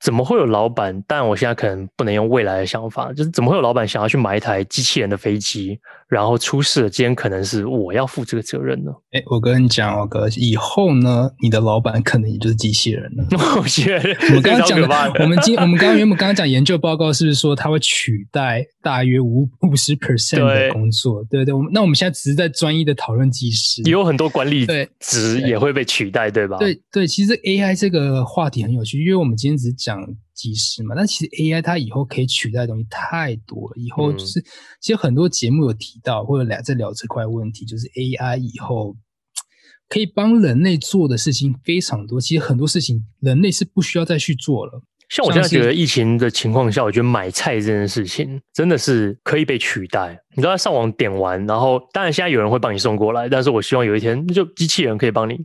怎么会有老板？但我现在可能不能用未来的想法，就是怎么会有老板想要去买一台机器人的飞机，然后出事了，今天可能是我要负这个责任呢？哎，我跟你讲，我哥，以后呢，你的老板可能也就是机器人了。[laughs] [laughs] 我们刚刚讲的，我们今我们刚刚原本刚刚讲研究报告，是不是说它会取代大约五五十 percent 的工作？对，对对，我们那我们现在只是在专一的讨论技师，也有很多管理职也会被取代，对，对吧？对对，其实 AI 这个话题很有趣，因为我们今天只是讲。机师嘛，但其实 AI 它以后可以取代的东西太多了。以后就是，嗯、其实很多节目有提到，或者聊在聊这块问题，就是 AI 以后可以帮人类做的事情非常多。其实很多事情人类是不需要再去做了。像我现在觉得疫情的情况下，我觉得买菜这件事情真的是可以被取代。你都在上网点完，然后当然现在有人会帮你送过来，但是我希望有一天就机器人可以帮你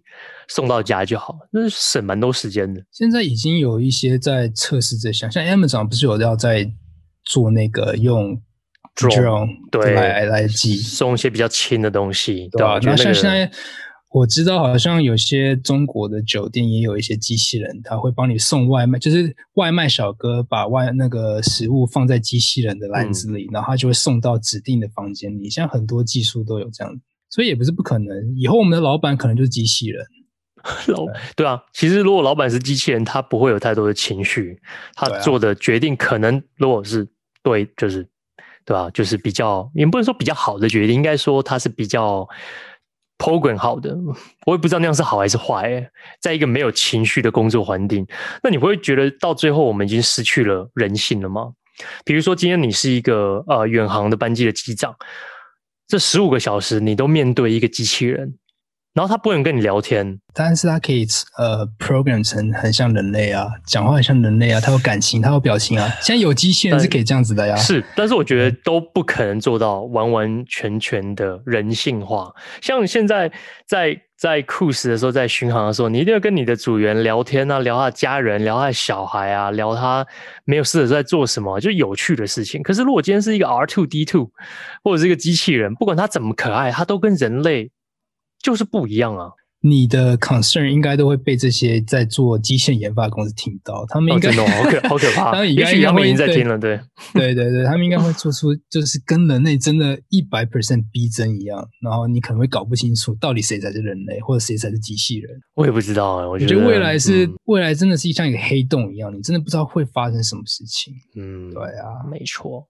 送到家就好，那省蛮多时间的。现在已经有一些在测试这项，像 Amazon 不是有要在做那个用 drone 对来来寄送一些比较轻的东西，对吧？那像现在。我知道，好像有些中国的酒店也有一些机器人，他会帮你送外卖，就是外卖小哥把外那个食物放在机器人的篮子里，嗯、然后他就会送到指定的房间里。现在很多技术都有这样，所以也不是不可能。以后我们的老板可能就是机器人。[laughs] 老对，对啊，其实如果老板是机器人，他不会有太多的情绪，他做的决定可能如果是对，就是对吧、啊？就是比较也不能说比较好的决定，应该说他是比较。Program 好的，我也不知道那样是好还是坏、欸。在一个没有情绪的工作环境，那你不会觉得到最后我们已经失去了人性了吗？比如说今天你是一个呃远航的班机的机长，这十五个小时你都面对一个机器人。然后他不能跟你聊天，但是他可以呃 program 成很像人类啊，讲话很像人类啊，他有感情，他有表情啊。[laughs] 现在有机器人是可以这样子的呀。是，但是我觉得都不可能做到完完全全的人性化。像现在在在 cruise 的时候，在巡航的时候，你一定要跟你的组员聊天啊，聊他的家人，聊他的小孩啊，聊他没有事的时候在做什么，就有趣的事情。可是如果今天是一个 R two D two 或者是一个机器人，不管他怎么可爱，他都跟人类。就是不一样啊！你的 concern 应该都会被这些在做机械研发的公司听到，他们应该、哦、好可好可怕。[laughs] 也许他们已经在听了，对对对对，他们应该会做出就是跟人类真的一百 percent 逼真一样，然后你可能会搞不清楚到底谁才是人类，或者谁才是机器人。我也不知道啊，我觉得，我觉得未来是、嗯、未来真的是像一个黑洞一样，你真的不知道会发生什么事情。嗯，对啊，没错。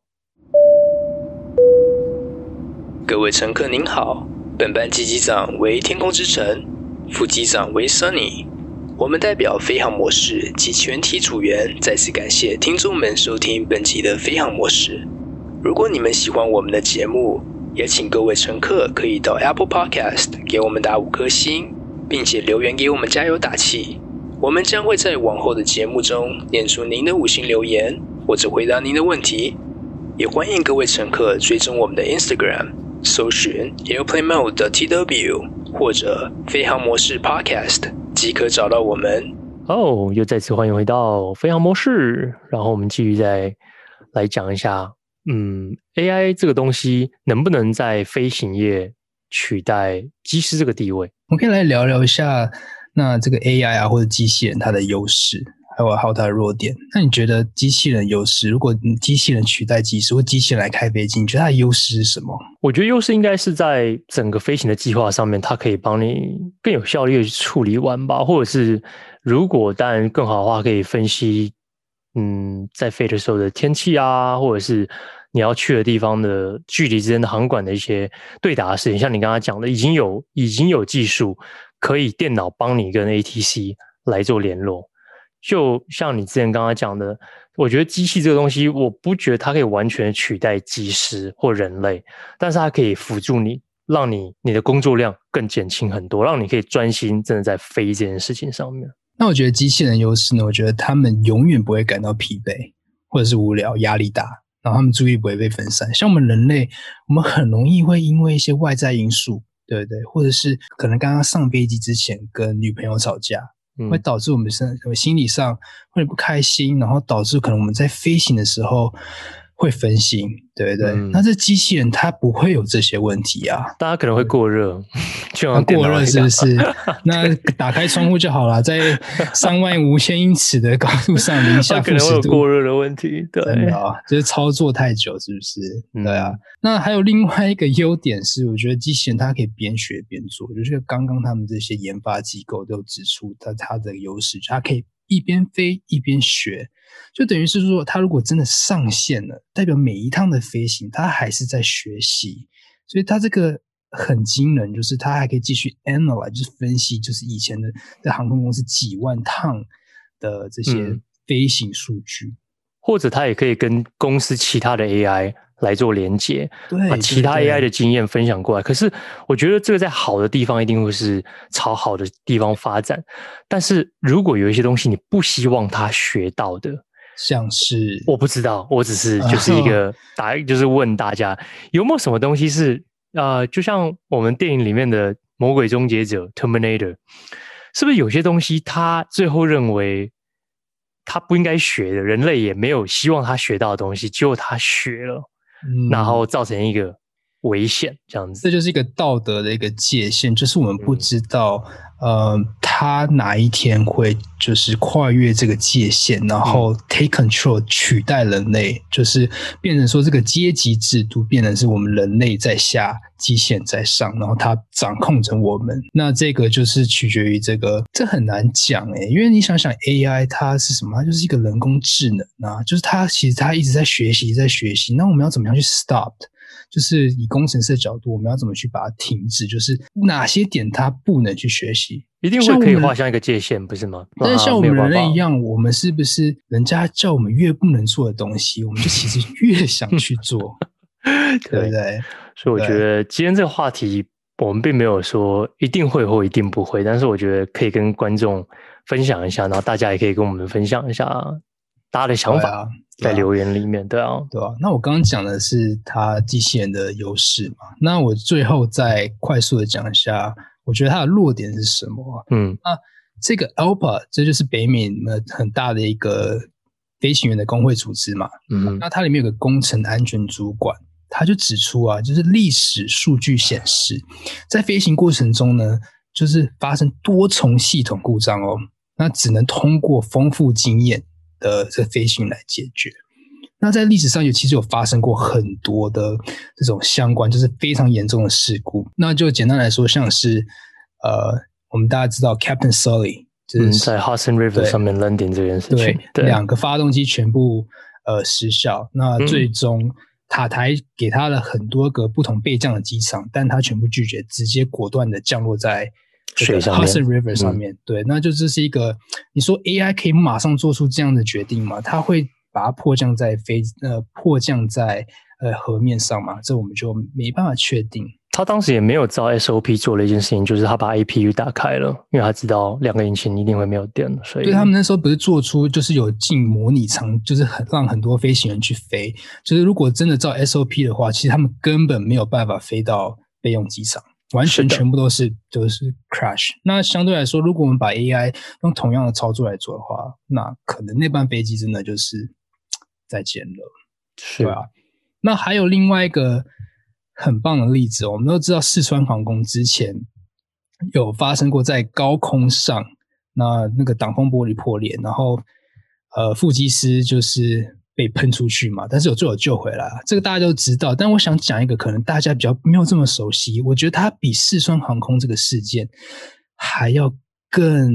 各位乘客您好。本班机机长为天空之城，副机长为 Sunny。我们代表飞航模式及全体组员再次感谢听众们收听本集的飞航模式。如果你们喜欢我们的节目，也请各位乘客可以到 Apple Podcast 给我们打五颗星，并且留言给我们加油打气。我们将会在往后的节目中念出您的五星留言，或者回答您的问题。也欢迎各位乘客追踪我们的 Instagram，搜寻 Airplane Mode 的 TW 或者飞行模式 Podcast，即可找到我们。哦，oh, 又再次欢迎回到飞行模式，然后我们继续再来讲一下，嗯，AI 这个东西能不能在飞行业取代机师这个地位？我们可以来聊聊一下，那这个 AI 啊或者机器人它的优势。还有还有它的弱点。那你觉得机器人优势？如果机器人取代机师，或机器人来开飞机，你觉得它的优势是什么？我觉得优势应该是在整个飞行的计划上面，它可以帮你更有效率的处理完吧。或者是如果当然更好的话，可以分析，嗯，在飞的时候的天气啊，或者是你要去的地方的距离之间的航管的一些对答的事情。像你刚刚讲的，已经有已经有技术可以电脑帮你跟 ATC 来做联络。就像你之前刚刚讲的，我觉得机器这个东西，我不觉得它可以完全取代机师或人类，但是它可以辅助你，让你你的工作量更减轻很多，让你可以专心真的在飞这件事情上面。那我觉得机器人优势呢？我觉得他们永远不会感到疲惫，或者是无聊、压力大，然后他们注意不会被分散。像我们人类，我们很容易会因为一些外在因素，对不对？或者是可能刚刚上飞机之前跟女朋友吵架。会导致我们身心理上会不开心，然后导致可能我们在飞行的时候会分心，对不对？嗯、那这机器人它不会有这些问题啊，大家可能会过热，就对过热是不是？[laughs] 那打开窗户就好了，在三万五千英尺的高度上，零下 [laughs] 负十度，过热的问题，对啊，就是操作太久，是不是？嗯、对啊。那还有另外一个优点是，我觉得机器人它可以边学边做，就是刚刚他们这些研发机构都指出它它的优势，它可以。一边飞一边学，就等于是说，他如果真的上线了，代表每一趟的飞行，他还是在学习，所以他这个很惊人，就是他还可以继续 analyze，就是分析，就是以前的在航空公司几万趟的这些飞行数据，嗯，或者他也可以跟公司其他的 AI。来做连接，把其他 AI 的经验分享过来。可是，我觉得这个在好的地方一定会是朝好的地方发展。但是如果有一些东西你不希望他学到的，像是我不知道，我只是就是一个答，就是问大家有没有什么东西是呃，就像我们电影里面的魔鬼终结者 Terminator，是不是有些东西他最后认为他不应该学的，人类也没有希望他学到的东西，结果他学了。嗯，然后造成一个危险，这样子，这就是一个道德的一个界限，就是我们不知道，嗯、呃，他哪一天会就是跨越这个界限，然后 take control 取代人类，就是变成说这个阶级制度变成是我们人类在下，机器在上，然后它掌控着我们。那这个就是取决于这个，这很难讲诶，因为你想想 AI 它是什么？它就是一个人工智能啊，就是它其实它一直在学习，在学习。那我们要怎么样去 stop？就是以工程师的角度，我们要怎么去把它停止？就是哪些点它不能去学习？一定会可以画下一个界限，不是吗？但是像我们人类一样，我们是不是人家叫我们越不能做的东西，我们就其实 [laughs] 越想去做，[laughs] 对不对？所以我觉得今天这个话题，我们并没有说一定会或一定不会，但是我觉得可以跟观众分享一下，然后大家也可以跟我们分享一下大家的想法。在留言里面，对啊，对啊。那我刚刚讲的是它机器人的优势嘛？那我最后再快速的讲一下，我觉得它的弱点是什么？嗯，那这个 ALPA 这就是北美很大的一个飞行员的工会组织嘛。嗯，那它里面有个工程安全主管，他就指出啊，就是历史数据显示，在飞行过程中呢，就是发生多重系统故障哦，那只能通过丰富经验。的这飞行来解决。那在历史上有其实有发生过很多的这种相关，就是非常严重的事故。那就简单来说，像是呃，我们大家知道 Captain Sully 就是、嗯、在 Hudson River 上面 landing 这件事情，对，对两个发动机全部呃失效。那最终塔台给他了很多个不同备降的机场，但他全部拒绝，直接果断的降落在。水上 Hudson River 上面，嗯、对，那就这是一个，你说 AI 可以马上做出这样的决定吗？它会把它迫降在飞呃迫降在呃河面上吗，这我们就没办法确定。他当时也没有照 SOP 做了一件事情，就是他把 APU 打开了，因为他知道两个引擎一定会没有电了，所以对他们那时候不是做出就是有进模拟舱，就是很让很多飞行员去飞，就是如果真的照 SOP 的话，其实他们根本没有办法飞到备用机场，完全全部都是都是 crash。那相对来说，如果我们把 AI 用同样的操作来做的话，那可能那班飞机真的就是再见了，是对啊。那还有另外一个。很棒的例子，我们都知道四川航空之前有发生过在高空上，那那个挡风玻璃破裂，然后呃副机师就是被喷出去嘛，但是有最后救回来，这个大家都知道。但我想讲一个可能大家比较没有这么熟悉，我觉得它比四川航空这个事件还要更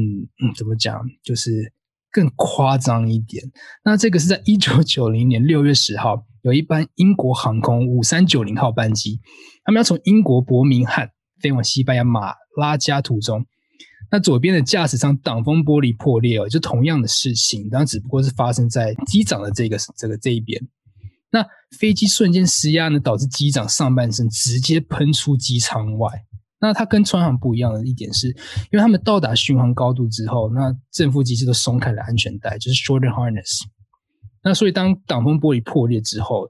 怎么讲，就是更夸张一点。那这个是在一九九零年六月十号。有一班英国航空五三九零号班机，他们要从英国伯明翰飞往西班牙马拉加途中，那左边的驾驶舱挡风玻璃破裂哦，就同样的事情，当然只不过是发生在机长的这个这个这一边。那飞机瞬间失压呢，导致机长上半身直接喷出机舱外。那它跟川航不一样的一点是，因为他们到达巡航高度之后，那正副机师都松开了安全带，就是 shorter harness。那所以，当挡风玻璃破裂之后，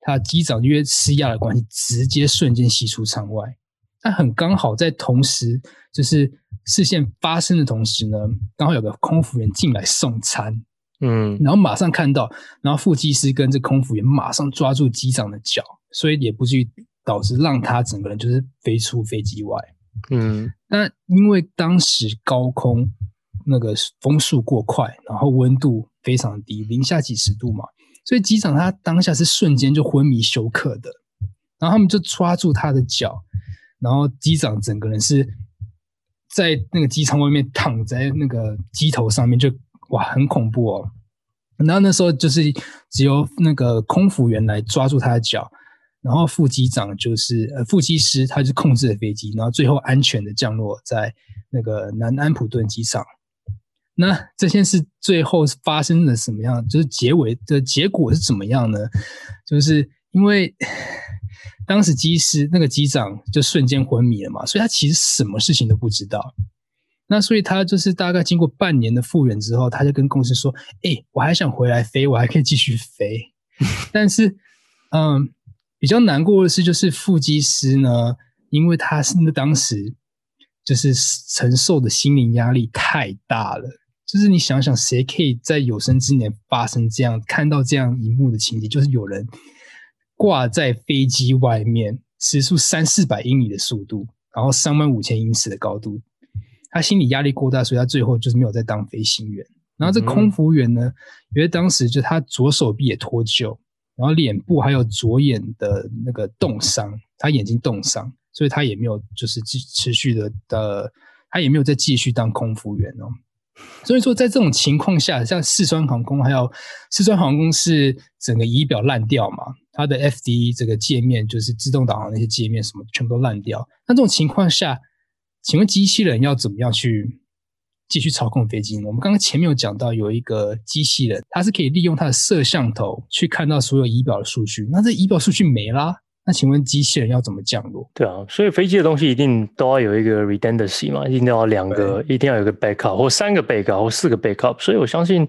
他机长因为施压的关系，直接瞬间吸出舱外。那很刚好在同时，就是事件发生的同时呢，刚好有个空服员进来送餐，嗯，然后马上看到，然后副机师跟这空服员马上抓住机长的脚，所以也不至于导致让他整个人就是飞出飞机外，嗯。那因为当时高空那个风速过快，然后温度。非常低，零下几十度嘛，所以机长他当下是瞬间就昏迷休克的，然后他们就抓住他的脚，然后机长整个人是在那个机舱外面躺在那个机头上面就，哇很恐怖哦。然后那时候就是只有那个空服员来抓住他的脚，然后副机长就是呃副机师，他就控制了飞机，然后最后安全的降落在那个南安普顿机场。那这件事最后发生了什么样？就是结尾的结果是怎么样呢？就是因为当时机师那个机长就瞬间昏迷了嘛，所以他其实什么事情都不知道。那所以他就是大概经过半年的复原之后，他就跟公司说：“哎、我还想回来飞，我还可以继续飞。”但是，嗯，比较难过的是，就是副机师呢，因为他是当时就是承受的心理压力太大了。就是你想想，谁可以在有生之年发生这样看到这样一幕的情节？就是有人挂在飞机外面，时速三四百英里的速度，然后三万五千英尺的高度，他心理压力过大，所以他最后就是没有再当飞行员。然后这空服员呢，因为当时就他左手臂也脱臼，然后脸部还有左眼的那个冻伤，他眼睛冻伤，所以他也没有就是继持续的的，他也没有再继续当空服员哦。所以说，在这种情况下，像四川航空，还有四川航空是整个仪表烂掉嘛，它的 FD 这个界面就是自动导航那些界面什么全部都烂掉。那这种情况下，请问机器人要怎么样去继续操控飞机呢？我们刚刚前面有讲到，有一个机器人，它是可以利用它的摄像头去看到所有仪表的数据。那这仪表数据没啦。那请问机器人要怎么降落？对啊，所以飞机的东西一定都要有一个 redundancy 嘛，一定要两个，一定要有个 backup 或三个 backup 或四个 backup。所以我相信，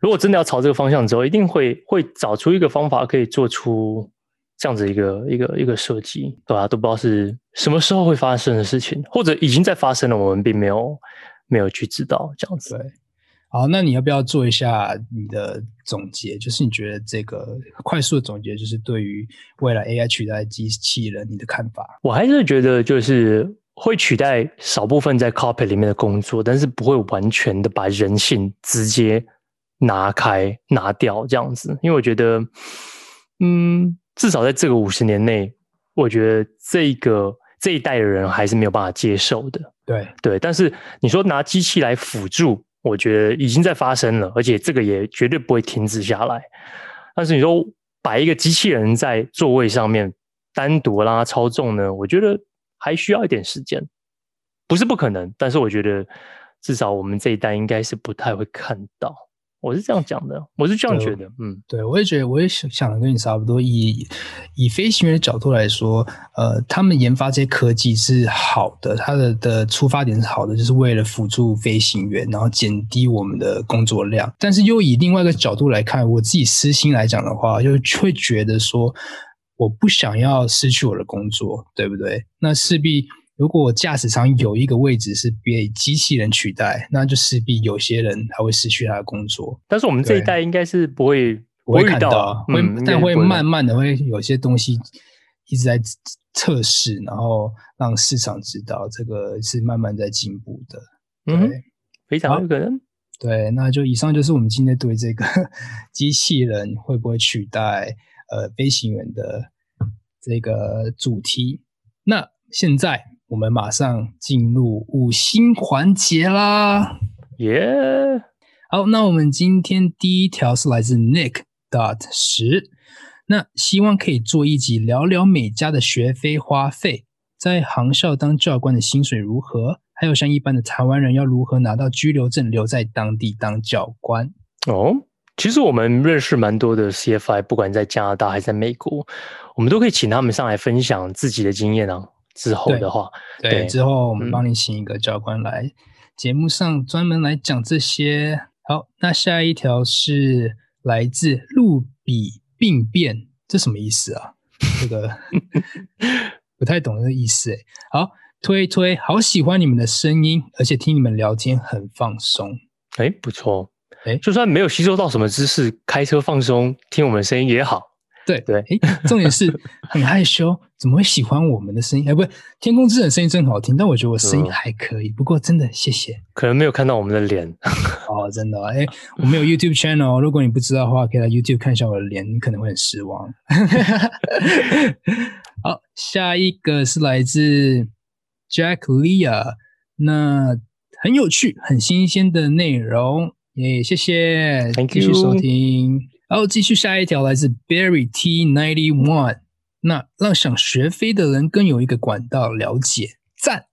如果真的要朝这个方向走，一定会会找出一个方法可以做出这样子一个一个一个设计，对吧？都不知道是什么时候会发生的事情，或者已经在发生了，我们并没有没有去知道这样子。对。好，那你要不要做一下你的总结？就是你觉得这个快速的总结，就是对于未来 AI 取代机器人，你的看法？我还是觉得，就是会取代少部分在 cockpit 里面的工作，但是不会完全的把人性直接拿开拿掉这样子。因为我觉得，嗯，至少在这个五十年内，我觉得这个这一代的人还是没有办法接受的。对对，但是你说拿机器来辅助。我觉得已经在发生了，而且这个也绝对不会停止下来。但是你说摆一个机器人在座位上面单独让它操纵呢？我觉得还需要一点时间，不是不可能。但是我觉得至少我们这一代应该是不太会看到。我是这样讲的，我是这样觉得，嗯，对，我也觉得，我也想想的跟你差不多。以以飞行员的角度来说，呃，他们研发这些科技是好的，它的的出发点是好的，就是为了辅助飞行员，然后减低我们的工作量。但是又以另外一个角度来看，我自己私心来讲的话，就会觉得说，我不想要失去我的工作，对不对？那势必。如果驾驶舱有一个位置是被机器人取代，那就势必有些人他会失去他的工作。但是我们这一代应该是不会不会看到，会、嗯、但会慢慢的会有些东西一直在测试，然后让市场知道这个是慢慢在进步的。嗯，非常有可能。对，那就以上就是我们今天对这个 [laughs] 机器人会不会取代呃飞行员的这个主题。那现在。我们马上进入五星环节啦！耶、yeah.！好，那我们今天第一条是来自 Nick dot 十，那希望可以做一集聊聊美加的学费花费，在航校当教官的薪水如何，还有像一般的台湾人要如何拿到居留证留在当地当教官。哦，其实我们认识蛮多的 CFI，不管在加拿大还是在美国，我们都可以请他们上来分享自己的经验啊。之后的话，对，对，之后我们帮你请一个教官来节目上专门来讲这些。好，那下一条是来自路比病变，这什么意思啊？这个 [laughs] [laughs] 不太懂这个意思。好，推推，好喜欢你们的声音，而且听你们聊天很放松。哎，不错。哎，就算没有吸收到什么知识，开车放松，听我们声音也好。对对，哎，重点是 [laughs] 很害羞，怎么会喜欢我们的声音？哎，不是，天空之城声音真好听，但我觉得我声音还可以。不过真的，谢谢。可能没有看到我们的脸 [laughs] 哦，真的。哎，我们有 YouTube channel，如果你不知道的话，可以来 YouTube 看一下我的脸，你可能会很失望。[laughs] 好，下一个是来自 Jack Leah，那很有趣、很新鲜的内容，耶，谢谢，Thank you，继续收听。然后继续下一条来自 Barry T ninety one，那让想学飞的人更有一个管道了解，赞，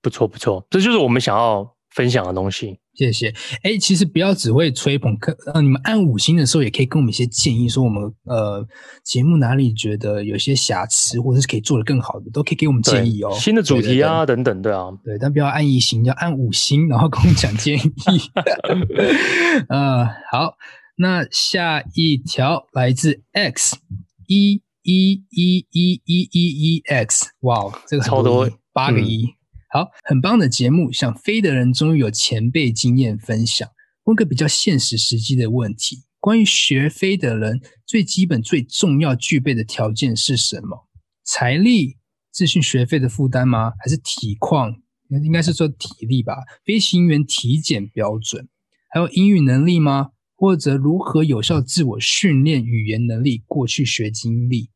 不错不错，这就是我们想要分享的东西。谢谢。哎，其实不要只会吹捧，可呃，你们按五星的时候也可以跟我们一些建议，说我们呃节目哪里觉得有些瑕疵，或者是可以做得更好的，都可以给我们建议哦。新的主题啊，等等，对啊，对，但不要按一星，要按五星，然后跟我们讲建议。[laughs] 呃，好。那下一条来自 X 一一一一一一一 X，哇，这个超多八个一，好，很棒的节目。想飞的人终于有前辈经验分享。问个比较现实实际的问题：关于学飞的人，最基本最重要具备的条件是什么？财力、自训学费的负担吗？还是体况？应该是说体力吧。飞行员体检标准，还有英语能力吗？或者如何有效自我训练语言能力、过去学经历，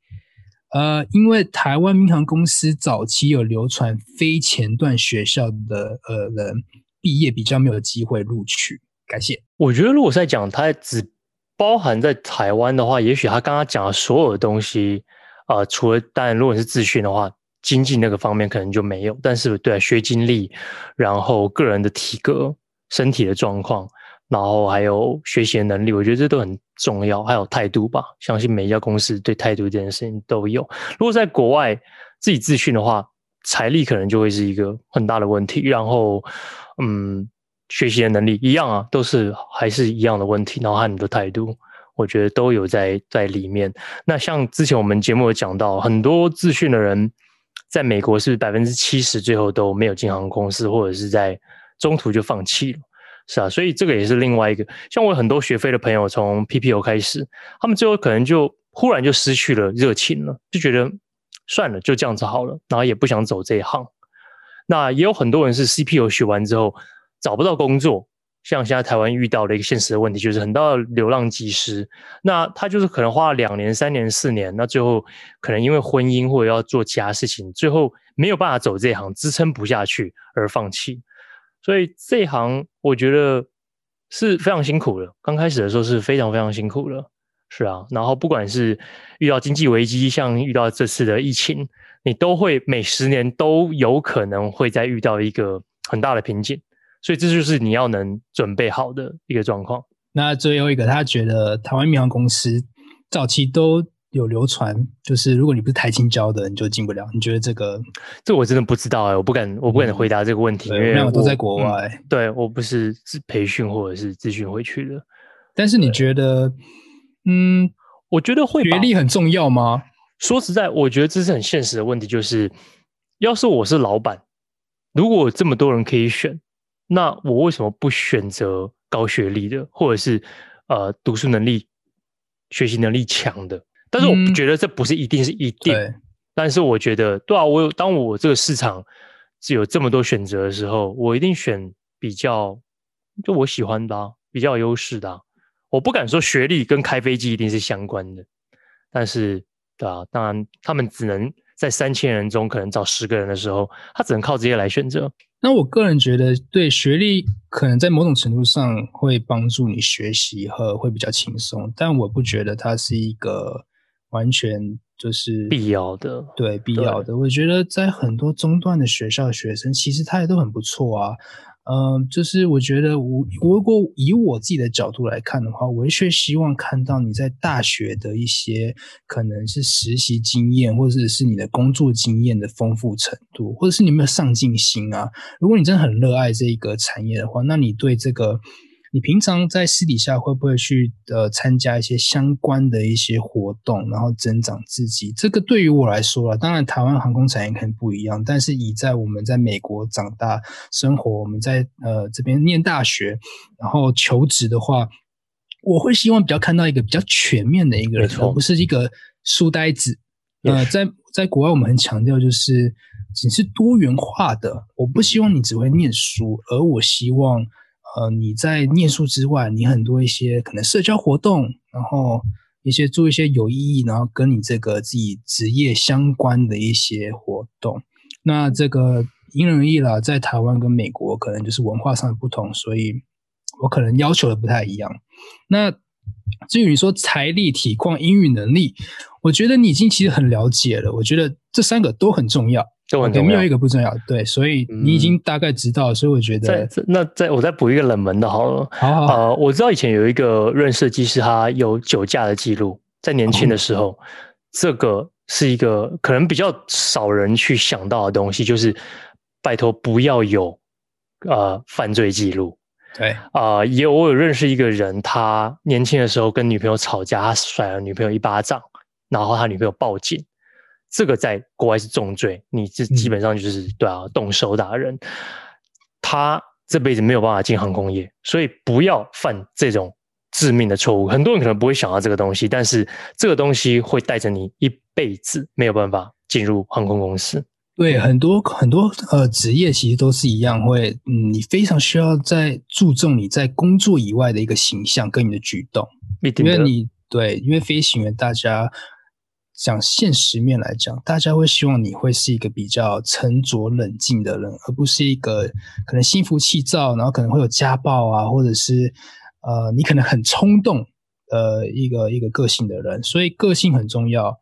呃，因为台湾民航公司早期有流传非前段学校的呃人毕业比较没有机会录取。感谢。我觉得如果在讲它只包含在台湾的话，也许他刚刚讲的所有的东西啊、呃，除了当然如果是自训的话，经济那个方面可能就没有，但是对学经历，然后个人的体格、身体的状况。然后还有学习的能力，我觉得这都很重要。还有态度吧，相信每一家公司对态度这件事情都有。如果在国外自己自训的话，财力可能就会是一个很大的问题。然后，嗯，学习的能力一样啊，都是还是一样的问题。然后和你的态度，我觉得都有在在里面。那像之前我们节目有讲到，很多自训的人在美国是百分之七十最后都没有进航空公司，或者是在中途就放弃了。是啊，所以这个也是另外一个。像我很多学飞的朋友，从 PPO 开始，他们最后可能就忽然就失去了热情了，就觉得算了，就这样子好了，然后也不想走这一行。那也有很多人是 CPO 学完之后找不到工作，像现在台湾遇到的一个现实的问题，就是很多流浪技师，那他就是可能花了两年、三年、四年，那最后可能因为婚姻或者要做其他事情，最后没有办法走这一行，支撑不下去而放弃。所以这一行我觉得是非常辛苦的，刚开始的时候是非常非常辛苦的，是啊。然后不管是遇到经济危机，像遇到这次的疫情，你都会每十年都有可能会再遇到一个很大的瓶颈，所以这就是你要能准备好的一个状况。那最后一个，他觉得台湾民航公司早期都有流传，就是如果你不是台青教的，你就进不了。你觉得这个？这我真的不知道哎、欸，我不敢，我不敢回答这个问题，嗯、因为我都在国外。嗯、对我不是培训或者是咨询回去的。但是你觉得，嗯，我觉得会学历很重要吗？说实在，我觉得这是很现实的问题。就是，要是我是老板，如果这么多人可以选，那我为什么不选择高学历的，或者是呃读书能力、学习能力强的？但是我觉得这不是一定是一定，嗯、但是我觉得对啊，我有当我这个市场是有这么多选择的时候，我一定选比较就我喜欢的、啊，比较有优势的、啊。我不敢说学历跟开飞机一定是相关的，但是对啊，当然他们只能在三千人中可能找十个人的时候，他只能靠这些来选择。那我个人觉得，对学历可能在某种程度上会帮助你学习和会比较轻松，但我不觉得它是一个。完全就是必要的，对，必要的。我觉得在很多中段的学校的学生，其实他也都很不错啊。嗯、呃，就是我觉得我，我如果以我自己的角度来看的话，我却希望看到你在大学的一些可能是实习经验，或者是你的工作经验的丰富程度，或者是你有没有上进心啊。如果你真的很热爱这一个产业的话，那你对这个。你平常在私底下会不会去呃参加一些相关的一些活动，然后增长自己？这个对于我来说啊，当然台湾航空产业可能不一样，但是以在我们在美国长大生活，我们在呃这边念大学，然后求职的话，我会希望比较看到一个比较全面的一个人。而不是一个书呆子。呃，在在国外我们很强调就是只是多元化的，我不希望你只会念书，而我希望。呃，你在念书之外，你很多一些可能社交活动，然后一些做一些有意义，然后跟你这个自己职业相关的一些活动。那这个因人而异啦，在台湾跟美国可能就是文化上的不同，所以我可能要求的不太一样。那至于你说财力、体况、英语能力，我觉得你已经其实很了解了。我觉得这三个都很重要。有没有一个不重要？对，所以你已经大概知道，嗯、所以我觉得在那再我再补一个冷门的好了。好好，好，呃，我知道以前有一个认识的机师，他有酒驾的记录，在年轻的时候，嗯、这个是一个可能比较少人去想到的东西，就是拜托不要有呃犯罪记录。对啊、呃，也有我有认识一个人，他年轻的时候跟女朋友吵架，他甩了女朋友一巴掌，然后他女朋友报警。这个在国外是重罪，你这基本上就是、嗯、对啊，动手打人。他这辈子没有办法进航空业，所以不要犯这种致命的错误。很多人可能不会想到这个东西，但是这个东西会带着你一辈子没有办法进入航空公司。对，很多很多呃职业其实都是一样，会嗯，你非常需要在注重你在工作以外的一个形象跟你的举动，因为你对，因为飞行员大家。讲现实面来讲，大家会希望你会是一个比较沉着冷静的人，而不是一个可能心浮气躁，然后可能会有家暴啊，或者是呃，你可能很冲动呃一个一个个性的人。所以个性很重要，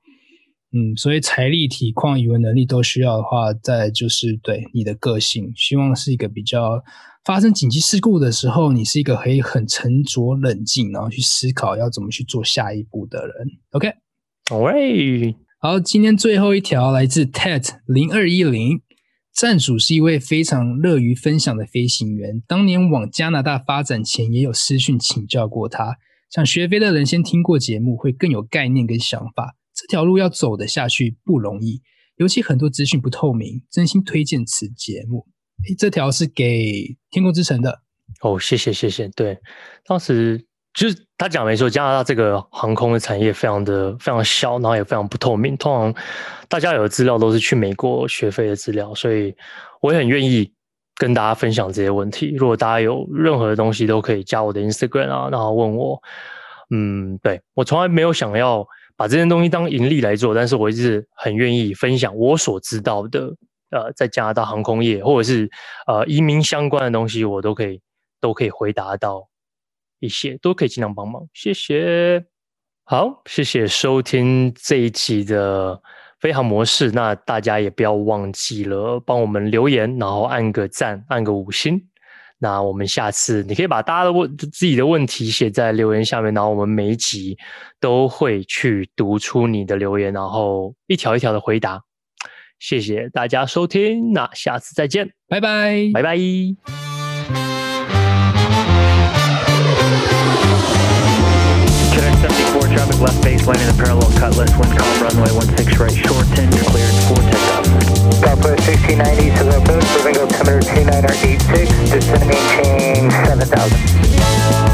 嗯，所以财力、体况、语文能力都需要的话，再就是对你的个性，希望是一个比较发生紧急事故的时候，你是一个可以很沉着冷静，然后去思考要怎么去做下一步的人。OK。喂，好，今天最后一条来自 Ted 零二一零，站主是一位非常乐于分享的飞行员。当年往加拿大发展前，也有私讯请教过他。想学飞的人先听过节目，会更有概念跟想法。这条路要走得下去不容易，尤其很多资讯不透明。真心推荐此节目。诶，这条是给天空之城的。哦，谢谢谢谢。对，当时。就是他讲没错，加拿大这个航空的产业非常的非常小，然后也非常不透明。通常大家有的资料都是去美国学飞的资料，所以我也很愿意跟大家分享这些问题。如果大家有任何的东西，都可以加我的 Instagram 啊，然后问我。嗯，对，我从来没有想要把这些东西当盈利来做，但是我一直很愿意分享我所知道的。呃，在加拿大航空业或者是呃移民相关的东西，我都可以都可以回答到。一些都可以尽量帮忙，谢谢。好，谢谢收听这一集的飞航模式。那大家也不要忘记了帮我们留言，然后按个赞，按个五星。那我们下次你可以把大家的问自己的问题写在留言下面，然后我们每一集都会去读出你的留言，然后一条一条的回答。谢谢大家收听，那下次再见，拜拜，拜拜。Left base, landing the parallel cutlass, wind calm, runway 16 right, short 10, you're cleared for takeoff. Southwest 1690, to the approach, moving altimeter 29 86, descending change 7000.